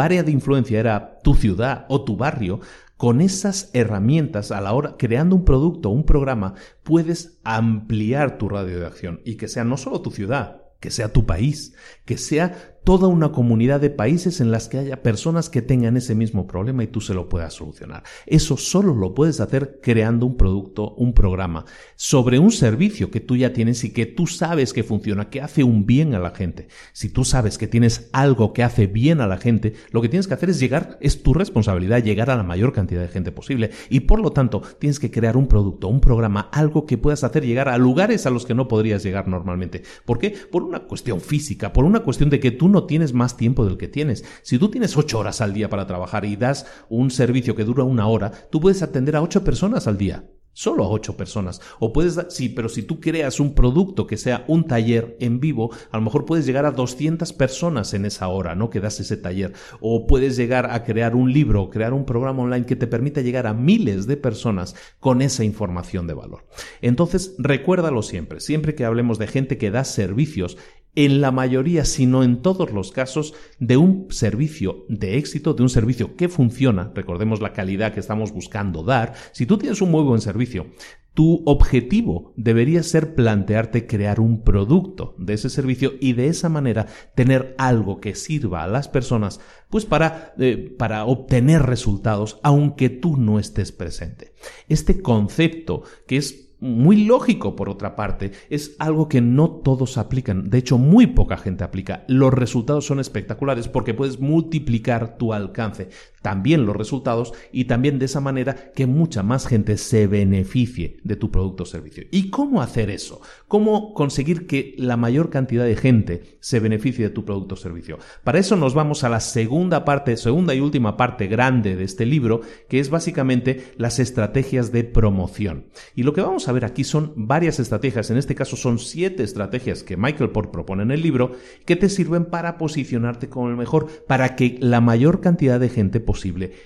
área de influencia era tu ciudad o tu barrio, con esas herramientas a la hora creando un producto, un programa, puedes ampliar tu radio de acción y que sea no solo tu ciudad, que sea tu país, que sea toda una comunidad de países en las que haya personas que tengan ese mismo problema y tú se lo puedas solucionar. Eso solo lo puedes hacer creando un producto, un programa sobre un servicio que tú ya tienes y que tú sabes que funciona, que hace un bien a la gente. Si tú sabes que tienes algo que hace bien a la gente, lo que tienes que hacer es llegar, es tu responsabilidad llegar a la mayor cantidad de gente posible y por lo tanto tienes que crear un producto, un programa, algo que puedas hacer llegar a lugares a los que no podrías llegar normalmente. ¿Por qué? Por una cuestión física, por una cuestión de que tú no tienes más tiempo del que tienes. Si tú tienes ocho horas al día para trabajar y das un servicio que dura una hora, tú puedes atender a ocho personas al día. Solo a ocho personas. O puedes, sí, pero si tú creas un producto que sea un taller en vivo, a lo mejor puedes llegar a 200 personas en esa hora, ¿no? Que das ese taller. O puedes llegar a crear un libro, crear un programa online que te permita llegar a miles de personas con esa información de valor. Entonces, recuérdalo siempre. Siempre que hablemos de gente que da servicios, en la mayoría, si no en todos los casos, de un servicio de éxito, de un servicio que funciona, recordemos la calidad que estamos buscando dar, si tú tienes un muy buen servicio, tu objetivo debería ser plantearte crear un producto de ese servicio y de esa manera tener algo que sirva a las personas pues para, eh, para obtener resultados aunque tú no estés presente. Este concepto que es muy lógico por otra parte, es algo que no todos aplican, de hecho muy poca gente aplica. Los resultados son espectaculares porque puedes multiplicar tu alcance, también los resultados y también de esa manera que mucha más gente se beneficie de tu producto o servicio. ¿Y cómo hacer eso? ¿Cómo conseguir que la mayor cantidad de gente se beneficie de tu producto o servicio? Para eso nos vamos a la segunda parte, segunda y última parte grande de este libro, que es básicamente las estrategias de promoción. Y lo que vamos a ver aquí son varias estrategias, en este caso son siete estrategias que Michael Port propone en el libro, que te sirven para posicionarte como el mejor, para que la mayor cantidad de gente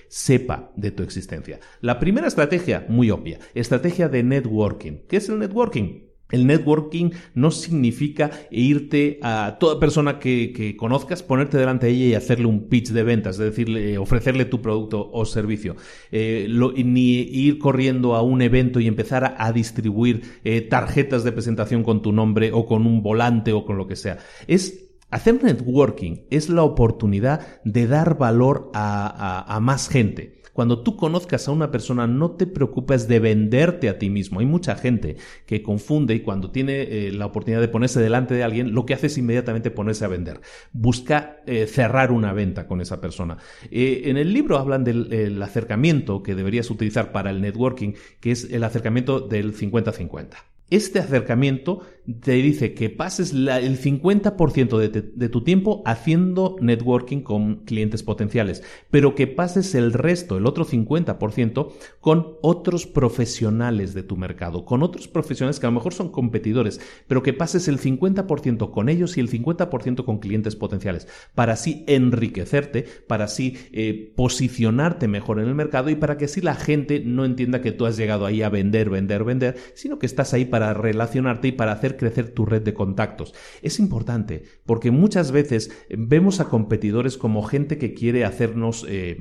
sepa de tu existencia. La primera estrategia, muy obvia, estrategia de networking. ¿Qué es el networking? El networking no significa irte a toda persona que, conozcas, ponerte delante de ella y hacerle un pitch de ventas, es decir, ofrecerle tu producto o servicio, eh, ni ir corriendo a un evento y empezar a, distribuir eh, tarjetas de presentación con tu nombre o con un volante o con lo que sea. Es Hacer networking es la oportunidad de dar valor a más gente. Cuando tú conozcas a una persona, no te preocupes de venderte a ti mismo. Hay mucha gente que confunde y cuando tiene eh, la oportunidad de ponerse delante de alguien, lo que hace es inmediatamente ponerse a vender. Busca eh, cerrar una venta con esa persona. Eh, en el libro hablan del acercamiento que deberías utilizar para el networking, que es el acercamiento del 50-50. Este acercamiento te dice que pases el 50% de, tu tiempo haciendo networking con clientes potenciales, pero que pases el resto, el otro 50%, con otros profesionales de tu mercado, con otros profesionales que a lo mejor son competidores, pero que pases el 50% con ellos y el 50% con clientes potenciales, para así enriquecerte, para así eh, posicionarte mejor en el mercado y para que así la gente no entienda que tú has llegado ahí a vender, vender, vender, sino que estás ahí para relacionarte y para hacer crecer tu red de contactos. Es importante porque muchas veces vemos a competidores como gente que quiere hacernos eh,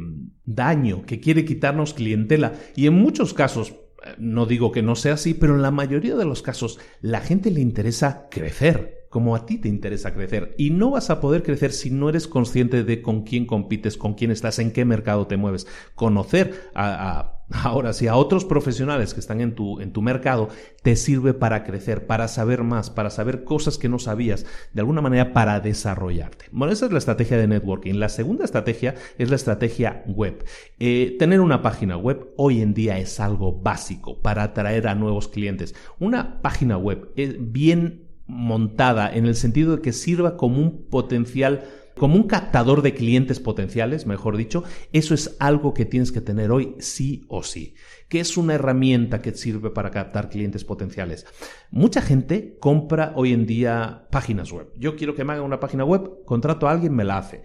daño, que quiere quitarnos clientela y en muchos casos no digo que no sea así, pero en la mayoría de los casos la gente le interesa crecer como a ti te interesa crecer. Y no vas a poder crecer si no eres consciente de con quién compites, con quién estás, en qué mercado te mueves. Conocer a, ahora sí a otros profesionales que están en tu, en tu mercado te sirve para crecer, para saber más, para saber cosas que no sabías, de alguna manera para desarrollarte. Bueno, esa es la estrategia de networking. La segunda estrategia es la estrategia web. Eh, tener una página web hoy en día es algo básico para atraer a nuevos clientes. Una página web es bien montada en el sentido de que sirva como un potencial como un captador de clientes potenciales, mejor dicho, eso es algo que tienes que tener hoy sí o sí. que es una herramienta que sirve para captar clientes potenciales? Mucha gente compra hoy en día páginas web. Yo quiero que me haga una página web, contrato a alguien, me la hace.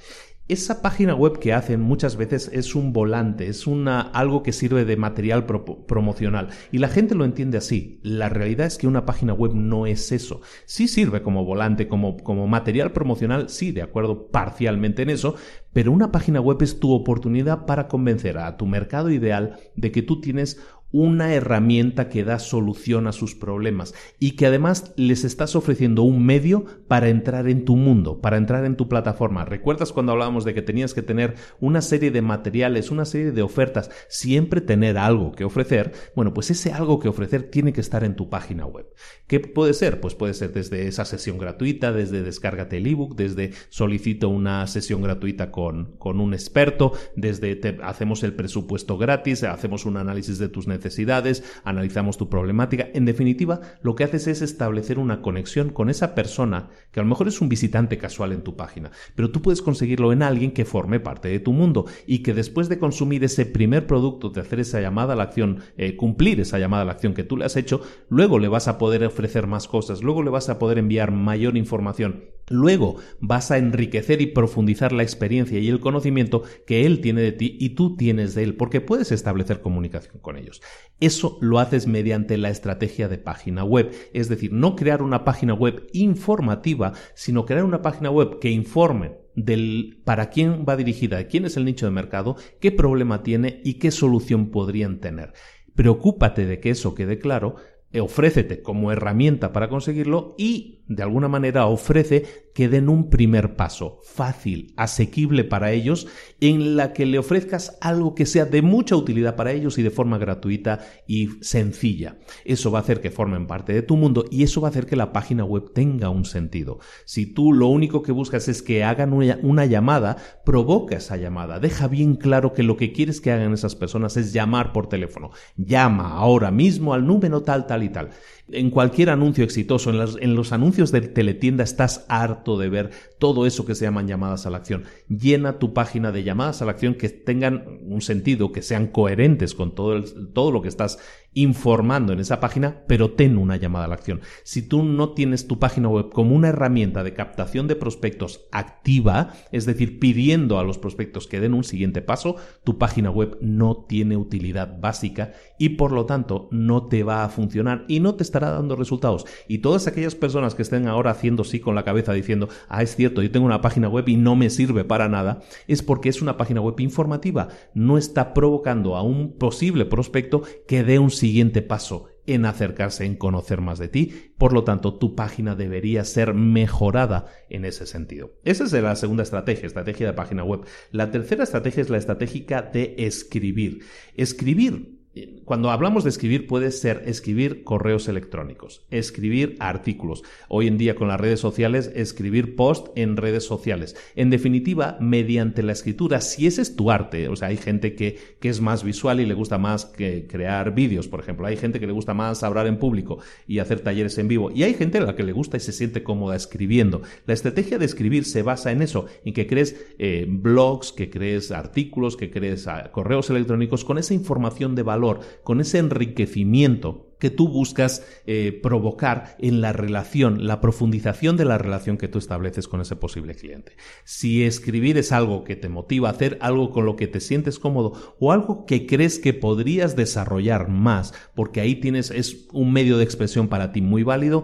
Esa página web que hacen muchas veces es un volante, es una, algo que sirve de material promocional. Y la gente lo entiende así. La realidad es que una página web no es eso. Sí sirve como volante, como, como material promocional, sí, de acuerdo parcialmente en eso, pero una página web es tu oportunidad para convencer a tu mercado ideal de que tú tienes una herramienta que da solución a sus problemas y que además les estás ofreciendo un medio para entrar en tu mundo, para entrar en tu plataforma. ¿Recuerdas cuando hablábamos de que tenías que tener una serie de materiales, una serie de ofertas, siempre tener algo que ofrecer? Bueno, pues ese algo que ofrecer tiene que estar en tu página web. ¿Qué puede ser? Pues puede ser desde esa sesión gratuita, desde descárgate el ebook, desde solicito una sesión gratuita con, con un experto, desde hacemos el presupuesto gratis, hacemos un análisis de tus necesidades necesidades, analizamos tu problemática. En definitiva, lo que haces es establecer una conexión con esa persona que a lo mejor es un visitante casual en tu página, pero tú puedes conseguirlo en alguien que forme parte de tu mundo y que después de consumir ese primer producto, de hacer esa llamada a la acción, eh, cumplir esa llamada a la acción que tú le has hecho, luego le vas a poder ofrecer más cosas, luego le vas a poder enviar mayor información Luego vas a enriquecer y profundizar la experiencia y el conocimiento que él tiene de ti y tú tienes de él, porque puedes establecer comunicación con ellos. Eso lo haces mediante la estrategia de página web, es decir, no crear una página web informativa, sino crear una página web que informe del para quién va dirigida, quién es el nicho de mercado, qué problema tiene y qué solución podrían tener. Preocúpate de que eso quede claro, ofrécete como herramienta para conseguirlo y de alguna manera ofrece que den un primer paso fácil, asequible para ellos, en la que le ofrezcas algo que sea de mucha utilidad para ellos y de forma gratuita y sencilla. Eso va a hacer que formen parte de tu mundo y eso va a hacer que la página web tenga un sentido. Si tú lo único que buscas es que hagan una, llamada, provoca esa llamada. Deja bien claro que lo que quieres que hagan esas personas es llamar por teléfono. Llama ahora mismo al número tal, tal y tal en cualquier anuncio exitoso, en, los anuncios de teletienda estás harto de ver todo eso que se llaman llamadas a la acción. Llena tu página de llamadas a la acción que tengan un sentido, que sean coherentes con todo, todo lo que estás informando en esa página, pero ten una llamada a la acción. Si tú no tienes tu página web como una herramienta de captación de prospectos activa, es decir, pidiendo a los prospectos que den un siguiente paso, tu página web no tiene utilidad básica y por lo tanto no te va a funcionar y no te estará dando resultados. Y todas aquellas personas que estén ahora haciendo sí con la cabeza diciendo, ah, es cierto, yo tengo una página web y no me sirve para nada, es porque es una página web informativa, no está provocando a un posible prospecto que dé un siguiente paso en acercarse, en conocer más de ti. Por lo tanto, tu página debería ser mejorada en ese sentido. Esa es la segunda estrategia, estrategia de página web. La tercera estrategia es la estratégica de escribir. Escribir cuando hablamos de escribir puede ser escribir correos electrónicos, escribir artículos, hoy en día con las redes sociales, escribir post en redes sociales. En definitiva, mediante la escritura, si ese es tu arte, o sea, hay gente que, que es más visual y le gusta más crear vídeos, por ejemplo, hay gente que le gusta más hablar en público y hacer talleres en vivo, y hay gente a la que le gusta y se siente cómoda escribiendo. La estrategia de escribir se basa en eso, en que crees eh, blogs, que crees artículos, que crees ah, correos electrónicos con esa información de valor con ese enriquecimiento que tú buscas eh, provocar en la relación, la profundización de la relación que tú estableces con ese posible cliente. Si escribir es algo que te motiva a hacer, algo con lo que te sientes cómodo o algo que crees que podrías desarrollar más, porque ahí tienes, es un medio de expresión para ti muy válido,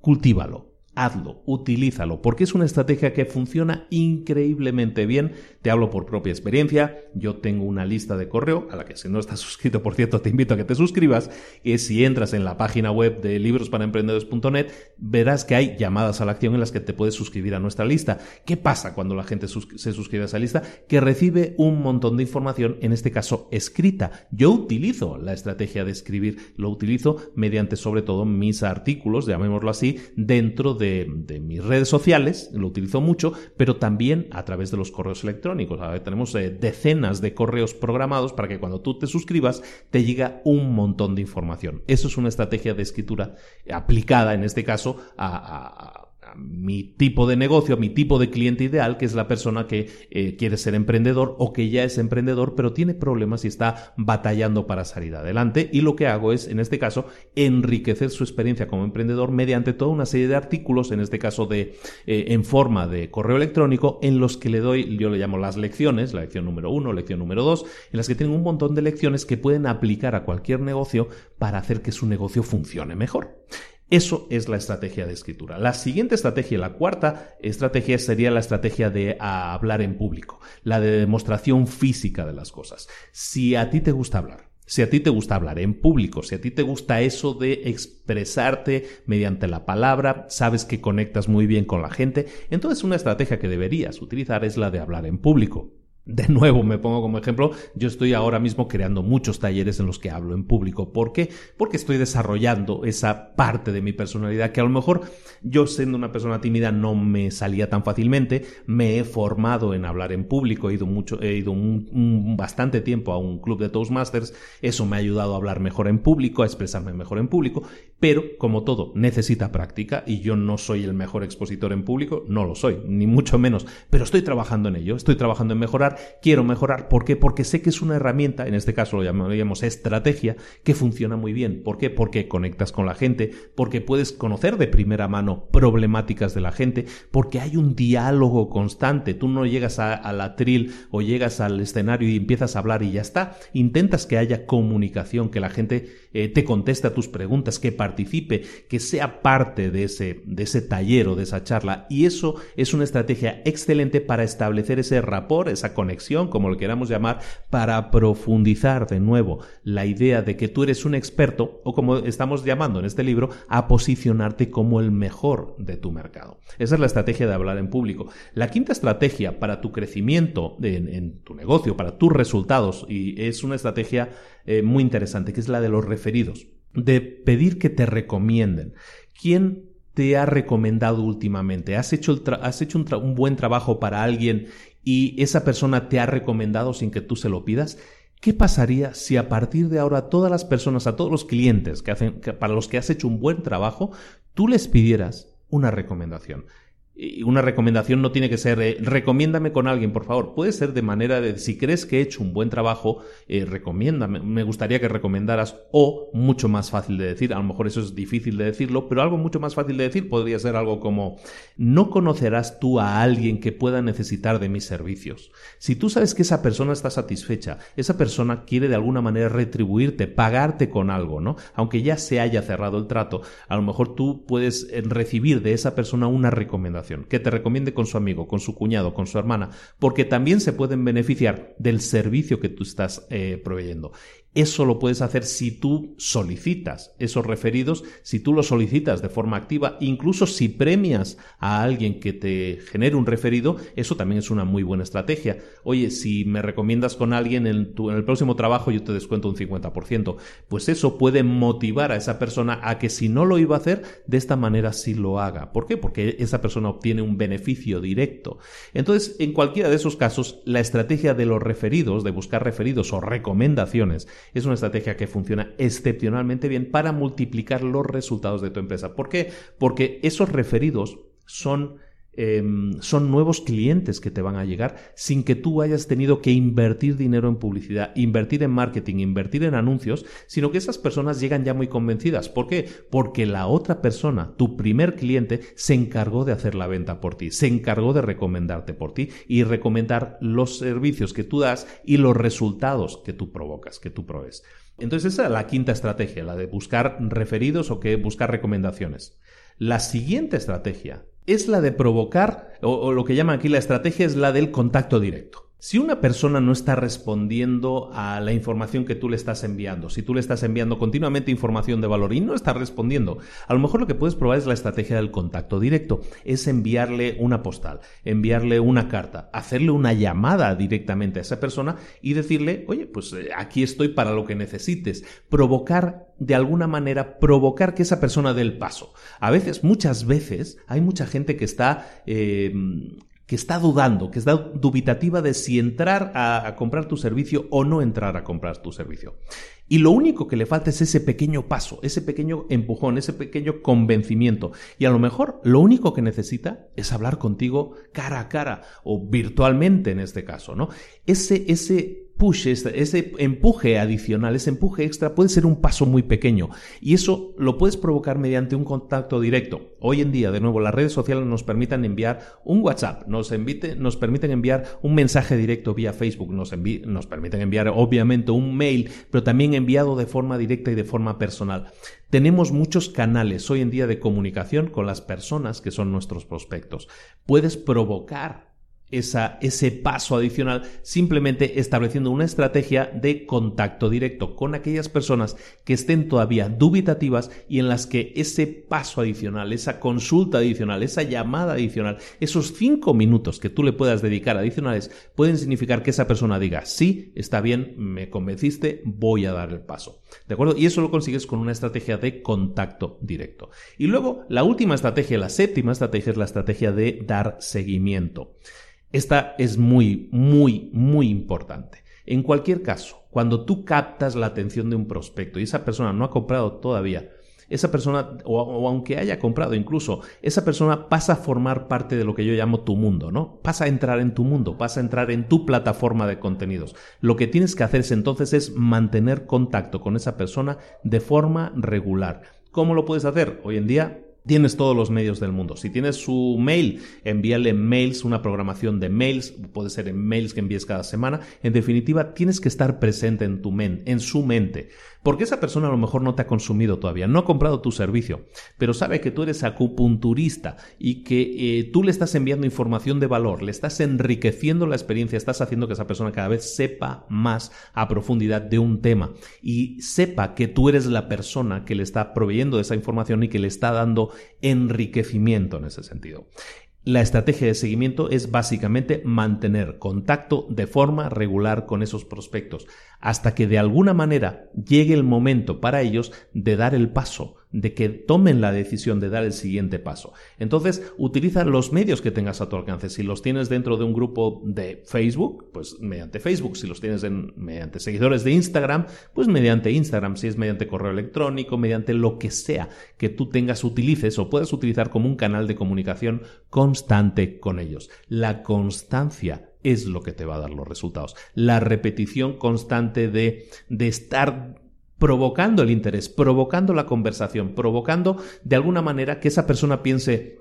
cultívalo hazlo, utilízalo, porque es una estrategia que funciona increíblemente bien. Te hablo por propia experiencia. Yo tengo una lista de correo, a la que si no estás <laughs> suscrito, por cierto, te invito a que te suscribas. Y si entras en la página web de librosparaemprendedores.net, verás que hay llamadas a la acción en las que te puedes suscribir a nuestra lista. ¿Qué pasa cuando la gente se suscribe a esa lista? Que recibe un montón de información, en este caso escrita. Yo utilizo la estrategia de escribir, lo utilizo mediante sobre todo mis artículos, llamémoslo así, dentro de, mis redes sociales, lo utilizo mucho, pero también a través de los correos electrónicos. tenemos eh, decenas de correos programados para que cuando tú te suscribas te llega un montón de información. Eso es una estrategia de escritura aplicada, en este caso, a mi tipo de negocio, a mi tipo de cliente ideal, que es la persona que eh, quiere ser emprendedor o que ya es emprendedor, pero tiene problemas y está batallando para salir adelante. Y lo que hago es, en este caso, enriquecer su experiencia como emprendedor mediante toda una serie de artículos, en este caso de eh, en forma de correo electrónico, en los que le doy, yo le llamo las lecciones, la lección número uno, lección número dos, en las que tienen un montón de lecciones que pueden aplicar a cualquier negocio para hacer que su negocio funcione mejor. Eso es la estrategia de escritura. La siguiente estrategia, la cuarta estrategia sería la estrategia de hablar en público, la de demostración física de las cosas. Si a ti te gusta hablar, si a ti te gusta hablar en público, si a ti te gusta eso de expresarte mediante la palabra, sabes que conectas muy bien con la gente, entonces una estrategia que deberías utilizar es la de hablar en público. De nuevo, me pongo como ejemplo, yo estoy ahora mismo creando muchos talleres en los que hablo en público. ¿Por qué? Porque estoy desarrollando esa parte de mi personalidad que a lo mejor yo siendo una persona tímida no me salía tan fácilmente. Me he formado en hablar en público, he ido mucho, he ido un, bastante tiempo a un club de Toastmasters. Eso me ha ayudado a hablar mejor en público, a expresarme mejor en público. Pero, como todo, necesita práctica y yo no soy el mejor expositor en público, no lo soy, ni mucho menos. Pero estoy trabajando en ello, estoy trabajando en mejorar quiero mejorar. ¿Por qué? Porque sé que es una herramienta, en este caso lo llamaríamos estrategia, que funciona muy bien. ¿Por qué? Porque conectas con la gente, porque puedes conocer de primera mano problemáticas de la gente, porque hay un diálogo constante. Tú no llegas a, la tril o llegas al escenario y empiezas a hablar y ya está. Intentas que haya comunicación, que la gente eh, te conteste a tus preguntas, que participe, que sea parte de ese, de ese taller o de esa charla. Y eso es una estrategia excelente para establecer ese rapport, esa conexión, como lo queramos llamar, para profundizar de nuevo la idea de que tú eres un experto o como estamos llamando en este libro, a posicionarte como el mejor de tu mercado. Esa es la estrategia de hablar en público. La quinta estrategia para tu crecimiento en, tu negocio, para tus resultados, y es una estrategia eh, muy interesante, que es la de los referidos, de pedir que te recomienden. ¿Quién te ha recomendado últimamente? ¿Has hecho, has hecho un, buen trabajo para alguien y esa persona te ha recomendado sin que tú se lo pidas, ¿qué pasaría si a partir de ahora todas las personas, a todos los clientes que hacen, para los que has hecho un buen trabajo, tú les pidieras una recomendación? Una recomendación no tiene que ser eh, recomiéndame con alguien, por favor. Puede ser de manera de si crees que he hecho un buen trabajo, eh, recomiéndame. Me gustaría que recomendaras o mucho más fácil de decir, a lo mejor eso es difícil de decirlo, pero algo mucho más fácil de decir podría ser algo como no conocerás tú a alguien que pueda necesitar de mis servicios. Si tú sabes que esa persona está satisfecha, esa persona quiere de alguna manera retribuirte, pagarte con algo, ¿no? Aunque ya se haya cerrado el trato, a lo mejor tú puedes eh, recibir de esa persona una recomendación que te recomiende con su amigo, con su cuñado, con su hermana, porque también se pueden beneficiar del servicio que tú estás eh, proveyendo. Eso lo puedes hacer si tú solicitas esos referidos, si tú los solicitas de forma activa, incluso si premias a alguien que te genere un referido, eso también es una muy buena estrategia. Oye, si me recomiendas con alguien en, en el próximo trabajo yo te descuento un 50%, pues eso puede motivar a esa persona a que si no lo iba a hacer, de esta manera sí lo haga. ¿Por qué? Porque esa persona obtiene un beneficio directo. Entonces, en cualquiera de esos casos, la estrategia de los referidos, de buscar referidos o recomendaciones, es una estrategia que funciona excepcionalmente bien para multiplicar los resultados de tu empresa. ¿Por qué? Porque esos referidos son Em, son nuevos clientes que te van a llegar sin que tú hayas tenido que invertir dinero en publicidad, invertir en marketing, invertir en anuncios, sino que esas personas llegan ya muy convencidas. ¿Por qué? Porque la otra persona, tu primer cliente, se encargó de hacer la venta por ti, se encargó de recomendarte por ti y recomendar los servicios que tú das y los resultados que tú provocas, que tú provees. Entonces esa es la quinta estrategia, la de buscar referidos o que buscar recomendaciones. La siguiente estrategia es la de provocar, o, lo que llaman aquí la estrategia es la del contacto directo. Si una persona no está respondiendo a la información que tú le estás enviando, si tú le estás enviando continuamente información de valor y no está respondiendo, a lo mejor lo que puedes probar es la estrategia del contacto directo, es enviarle una postal, enviarle una carta, hacerle una llamada directamente a esa persona y decirle, oye, pues eh, aquí estoy para lo que necesites, provocar de alguna manera provocar que esa persona dé el paso. A veces, muchas veces, hay mucha gente que está eh, que está dudando, que está dubitativa de si entrar a, comprar tu servicio o no entrar a comprar tu servicio. Y lo único que le falta es ese pequeño paso, ese pequeño empujón, ese pequeño convencimiento. Y a lo mejor lo único que necesita es hablar contigo cara a cara o virtualmente en este caso, ¿no? Ese, ese push, ese empuje adicional, ese empuje extra puede ser un paso muy pequeño y eso lo puedes provocar mediante un contacto directo. Hoy en día, de nuevo, las redes sociales nos permiten enviar un WhatsApp, nos, nos permiten enviar un mensaje directo vía Facebook, nos, nos permiten enviar obviamente un mail, pero también enviado de forma directa y de forma personal. Tenemos muchos canales hoy en día de comunicación con las personas que son nuestros prospectos. Puedes provocar ese paso adicional simplemente estableciendo una estrategia de contacto directo con aquellas personas que estén todavía dubitativas y en las que ese paso adicional, esa consulta adicional, esa llamada adicional, esos cinco minutos que tú le puedas dedicar adicionales pueden significar que esa persona diga, sí, está bien, me convenciste, voy a dar el paso. ¿De acuerdo? Y eso lo consigues con una estrategia de contacto directo. Y luego, la última estrategia, la séptima estrategia es la estrategia de dar seguimiento. Esta es muy, muy, muy importante. En cualquier caso, cuando tú captas la atención de un prospecto y esa persona no ha comprado todavía, esa persona, o, aunque haya comprado incluso, esa persona pasa a formar parte de lo que yo llamo tu mundo, ¿no? Pasa a entrar en tu mundo, pasa a entrar en tu plataforma de contenidos. Lo que tienes que hacer entonces es mantener contacto con esa persona de forma regular. ¿Cómo lo puedes hacer? Hoy en día Tienes todos los medios del mundo. Si tienes su mail, envíale mails, una programación de mails, puede ser en mails que envíes cada semana. En definitiva, tienes que estar presente en tu mente, en su mente. Porque esa persona a lo mejor no te ha consumido todavía, no ha comprado tu servicio, pero sabe que tú eres acupunturista y que eh, tú le estás enviando información de valor, le estás enriqueciendo la experiencia, estás haciendo que esa persona cada vez sepa más a profundidad de un tema y sepa que tú eres la persona que le está proveyendo esa información y que le está dando enriquecimiento en ese sentido. La estrategia de seguimiento es básicamente mantener contacto de forma regular con esos prospectos hasta que de alguna manera llegue el momento para ellos de dar el paso, de que tomen la decisión de dar el siguiente paso. Entonces, utiliza los medios que tengas a tu alcance. Si los tienes dentro de un grupo de Facebook, pues mediante Facebook. Si los tienes en, mediante seguidores de Instagram, pues mediante Instagram. Si es mediante correo electrónico, mediante lo que sea que tú tengas, utilices o puedas utilizar como un canal de comunicación constante con ellos. La constancia es lo que te va a dar los resultados. La repetición constante de, de estar provocando el interés, provocando la conversación, provocando de alguna manera que esa persona piense,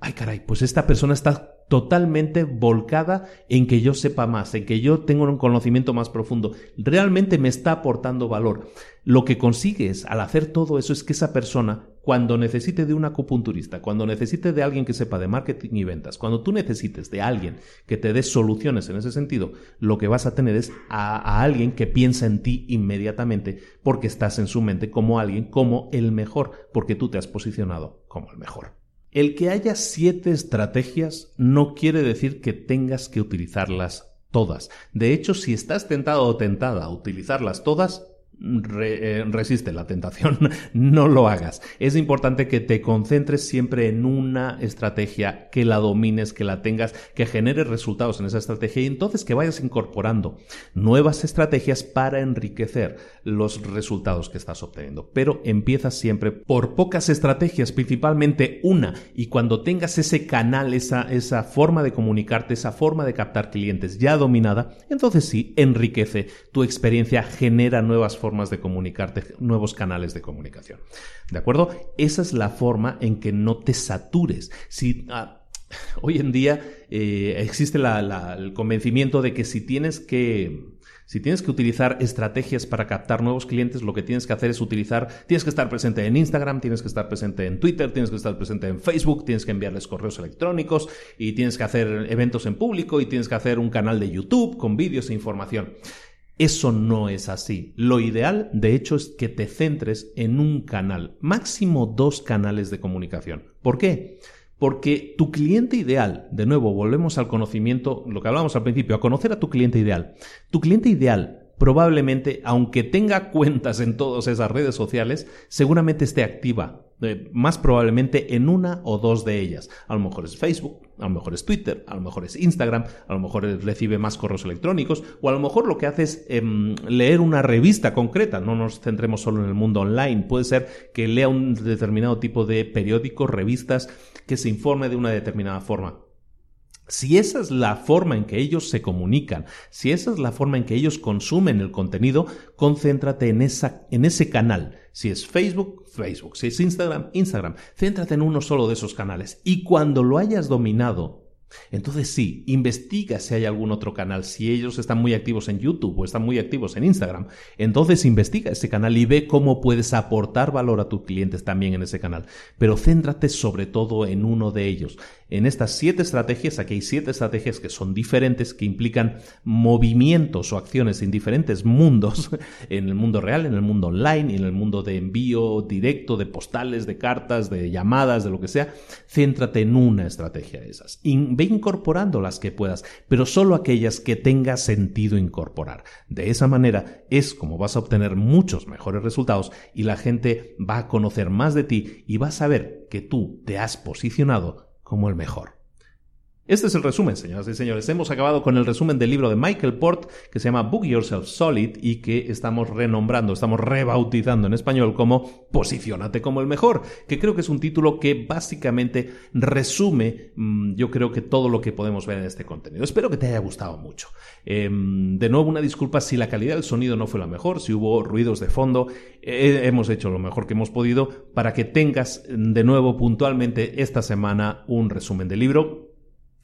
ay caray, pues esta persona está totalmente volcada en que yo sepa más, en que yo tenga un conocimiento más profundo. Realmente me está aportando valor. Lo que consigues al hacer todo eso es que esa persona, cuando necesite de un acupunturista, cuando necesite de alguien que sepa de marketing y ventas, cuando tú necesites de alguien que te dé soluciones en ese sentido, lo que vas a tener es a, a alguien que piensa en ti inmediatamente porque estás en su mente como alguien, como el mejor, porque tú te has posicionado como el mejor. El que haya siete estrategias no quiere decir que tengas que utilizarlas todas. De hecho, si estás tentado o tentada a utilizarlas todas, eh, resiste la tentación, <laughs> no lo hagas. Es importante que te concentres siempre en una estrategia, que la domines, que la tengas, que genere resultados en esa estrategia y entonces que vayas incorporando nuevas estrategias para enriquecer los resultados que estás obteniendo. Pero empieza siempre por pocas estrategias, principalmente una, y cuando tengas ese canal, esa, esa forma de comunicarte, esa forma de captar clientes ya dominada, entonces sí, enriquece tu experiencia, genera nuevas formas formas de comunicarte, nuevos canales de comunicación. ¿De acuerdo? Esa es la forma en que no te satures. Si, ah, hoy en día eh, existe el convencimiento de que si tienes que si tienes que utilizar estrategias para captar nuevos clientes, lo que tienes que hacer es utilizar, tienes que estar presente en Instagram, tienes que estar presente en Twitter, tienes que estar presente en Facebook, tienes que enviarles correos electrónicos y tienes que hacer eventos en público y tienes que hacer un canal de YouTube con vídeos e información. Eso no es así. Lo ideal, de hecho, es que te centres en un canal, máximo dos canales de comunicación. ¿Por qué? Porque tu cliente ideal, de nuevo, volvemos al conocimiento, lo que hablábamos al principio, a conocer a tu cliente ideal. Tu cliente ideal probablemente, aunque tenga cuentas en todas esas redes sociales, seguramente esté activa, eh, más probablemente en una o dos de ellas. A lo mejor es Facebook, a lo mejor es Twitter, a lo mejor es Instagram, a lo mejor recibe más correos electrónicos, o a lo mejor lo que hace es em, leer una revista concreta. No nos centremos solo en el mundo online. Puede ser que lea un determinado tipo de periódicos, revistas, que se informe de una determinada forma. Si esa es la forma en que ellos se comunican, si esa es la forma en que ellos consumen el contenido, concéntrate en, esa, en ese canal. Si es Facebook, Facebook. Si es Instagram, Instagram. Céntrate en uno solo de esos canales. Y cuando lo hayas dominado, entonces sí, investiga si hay algún otro canal, si ellos están muy activos en YouTube o están muy activos en Instagram. Entonces investiga ese canal y ve cómo puedes aportar valor a tus clientes también en ese canal. Pero céntrate sobre todo en uno de ellos. En estas siete estrategias, aquí hay siete estrategias que son diferentes, que implican movimientos o acciones en diferentes mundos, <laughs> en el mundo real, en el mundo online, en el mundo de envío directo, de postales, de cartas, de llamadas, de lo que sea. Céntrate en una estrategia de esas. Incorporando las que puedas, pero solo aquellas que tenga sentido incorporar. De esa manera es como vas a obtener muchos mejores resultados y la gente va a conocer más de ti y va a saber que tú te has posicionado como el mejor. Este es el resumen, señoras y señores. Hemos acabado con el resumen del libro de Michael Port que se llama Book Yourself Solid y que estamos renombrando, estamos rebautizando en español como Posiciónate como el mejor, que creo que es un título que básicamente resume, mm, yo creo que todo lo que podemos ver en este contenido. Espero que te haya gustado mucho. Em, de nuevo, una disculpa si la calidad del sonido no fue la mejor, si hubo ruidos de fondo. hemos hecho lo mejor que hemos podido para que tengas de nuevo puntualmente esta semana un resumen del libro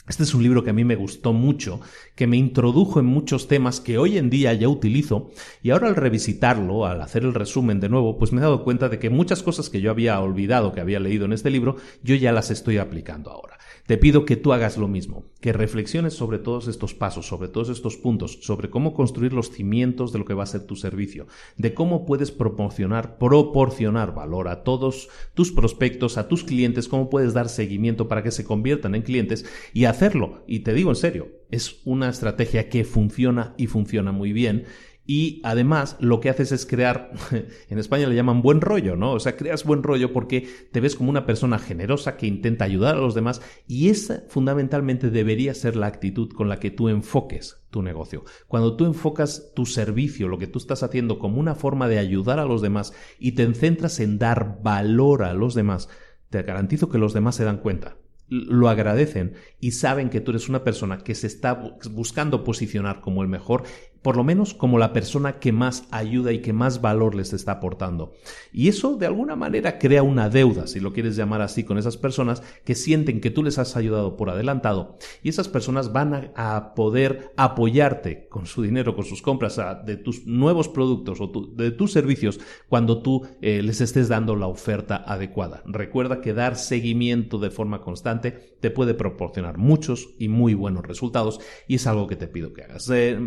este es un libro que a mí me gustó mucho, que me introdujo en muchos temas que hoy en día ya utilizo y ahora al revisitarlo, al hacer el resumen de nuevo, pues me he dado cuenta de que muchas cosas que yo había olvidado que había leído en este libro, yo ya las estoy aplicando ahora. Te pido que tú hagas lo mismo, que reflexiones sobre todos estos pasos, sobre todos estos puntos, sobre cómo construir los cimientos de lo que va a ser tu servicio, de cómo puedes proporcionar, proporcionar valor a todos tus prospectos, a tus clientes, cómo puedes dar seguimiento para que se conviertan en clientes y hacerlo. Y te digo en serio, es una estrategia que funciona y funciona muy bien y además lo que haces es crear, <laughs> en España le llaman buen rollo, ¿no? O sea, creas buen rollo porque te ves como una persona generosa que intenta ayudar a los demás y esa fundamentalmente debería ser la actitud con la que tú enfoques tu negocio. Cuando tú enfocas tu servicio, lo que tú estás haciendo como una forma de ayudar a los demás y te centras en dar valor a los demás, te garantizo que los demás se dan cuenta lo agradecen y saben que tú eres una persona que se está buscando posicionar como el mejor por lo menos como la persona que más ayuda y que más valor les está aportando. Y eso de alguna manera crea una deuda, si lo quieres llamar así, con esas personas que sienten que tú les has ayudado por adelantado y esas personas van a, poder apoyarte con su dinero, con sus compras de tus nuevos productos o de tus servicios cuando tú eh, les estés dando la oferta adecuada. Recuerda que dar seguimiento de forma constante te puede proporcionar muchos y muy buenos resultados y es algo que te pido que hagas. Eh,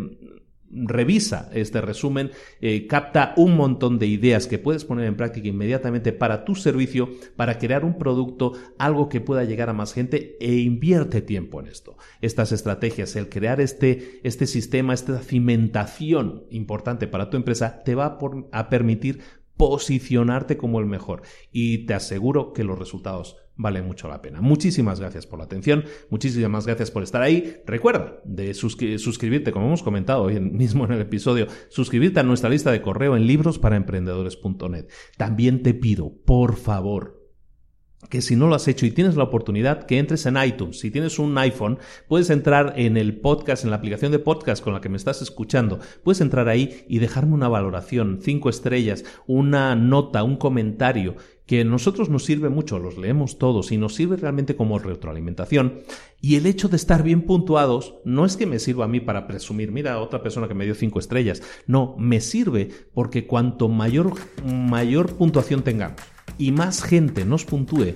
revisa este resumen, eh, capta un montón de ideas que puedes poner en práctica inmediatamente para tu servicio, para crear un producto, algo que pueda llegar a más gente e invierte tiempo en esto. Estas estrategias, el crear este, este sistema, esta cimentación importante para tu empresa, te va a permitir posicionarte como el mejor y te aseguro que los resultados vale mucho la pena. Muchísimas gracias por la atención, muchísimas gracias por estar ahí. Recuerda de suscribirte, como hemos comentado hoy <laughs> mismo en el episodio, suscribirte a nuestra lista de correo en librosparaemprendedores.net. También te pido, por favor, que si no lo has hecho y tienes la oportunidad, que entres en iTunes. Si tienes un iPhone, puedes entrar en el podcast, en la aplicación de podcast con la que me estás escuchando. Puedes entrar ahí y dejarme una valoración, cinco estrellas, una nota, un comentario que nosotros nos sirve mucho, los leemos todos y nos sirve realmente como retroalimentación. Y el hecho de estar bien puntuados no es que me sirva a mí para presumir, mira, otra persona que me dio cinco estrellas. No, me sirve porque cuanto mayor, mayor puntuación tengamos y más gente nos puntúe,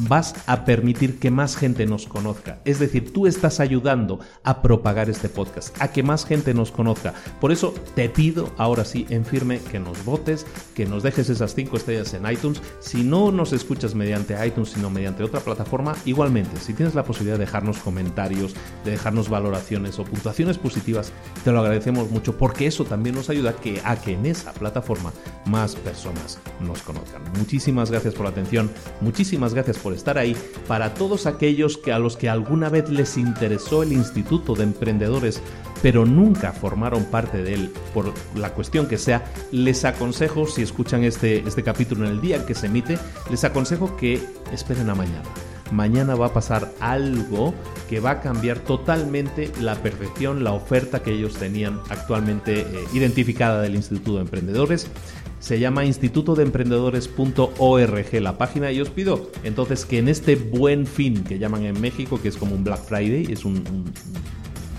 vas a permitir que más gente nos conozca. Es decir, tú estás ayudando a propagar este podcast, a que más gente nos conozca. Por eso te pido ahora sí en firme que nos votes, que nos dejes esas cinco estrellas en iTunes. Si no nos escuchas mediante iTunes, sino mediante otra plataforma, igualmente, si tienes la posibilidad de dejarnos comentarios, de dejarnos valoraciones o puntuaciones positivas, te lo agradecemos mucho porque eso también nos ayuda a que, en esa plataforma más personas nos conozcan. Muchísimas gracias por la atención, muchísimas gracias por estar ahí, para todos aquellos que a los que alguna vez les interesó el Instituto de Emprendedores, pero nunca formaron parte de él por la cuestión que sea, les aconsejo, si escuchan este, este capítulo en el día que se emite, les aconsejo que esperen a mañana. Mañana va a pasar algo que va a cambiar totalmente la perfección, la oferta que ellos tenían actualmente eh, identificada del Instituto de Emprendedores se llama instituto de emprendedores.org la página y os pido entonces que en este buen fin que llaman en México, que es como un Black Friday, es un,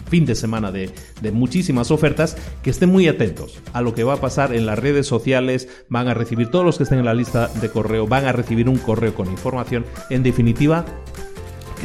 fin de semana de, de, muchísimas ofertas, que estén muy atentos a lo que va a pasar en las redes sociales, van a recibir todos los que estén en la lista de correo, van a recibir un correo con información, en definitiva,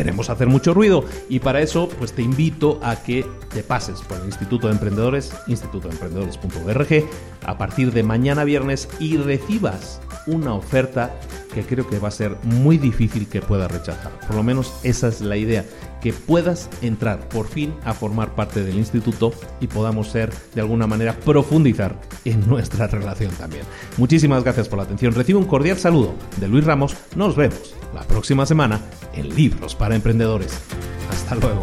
queremos hacer mucho ruido y para eso pues te invito a que te pases por el Instituto de Emprendedores, institutoemprendedores.org a partir de mañana viernes y recibas una oferta que creo que va a ser muy difícil que puedas rechazar. Por lo menos esa es la idea, que puedas entrar por fin a formar parte del instituto y podamos ser de alguna manera profundizar en nuestra relación también. Muchísimas gracias por la atención. Recibe un cordial saludo de Luis Ramos. Nos vemos la próxima semana en Libros para Emprendedores. Hasta luego.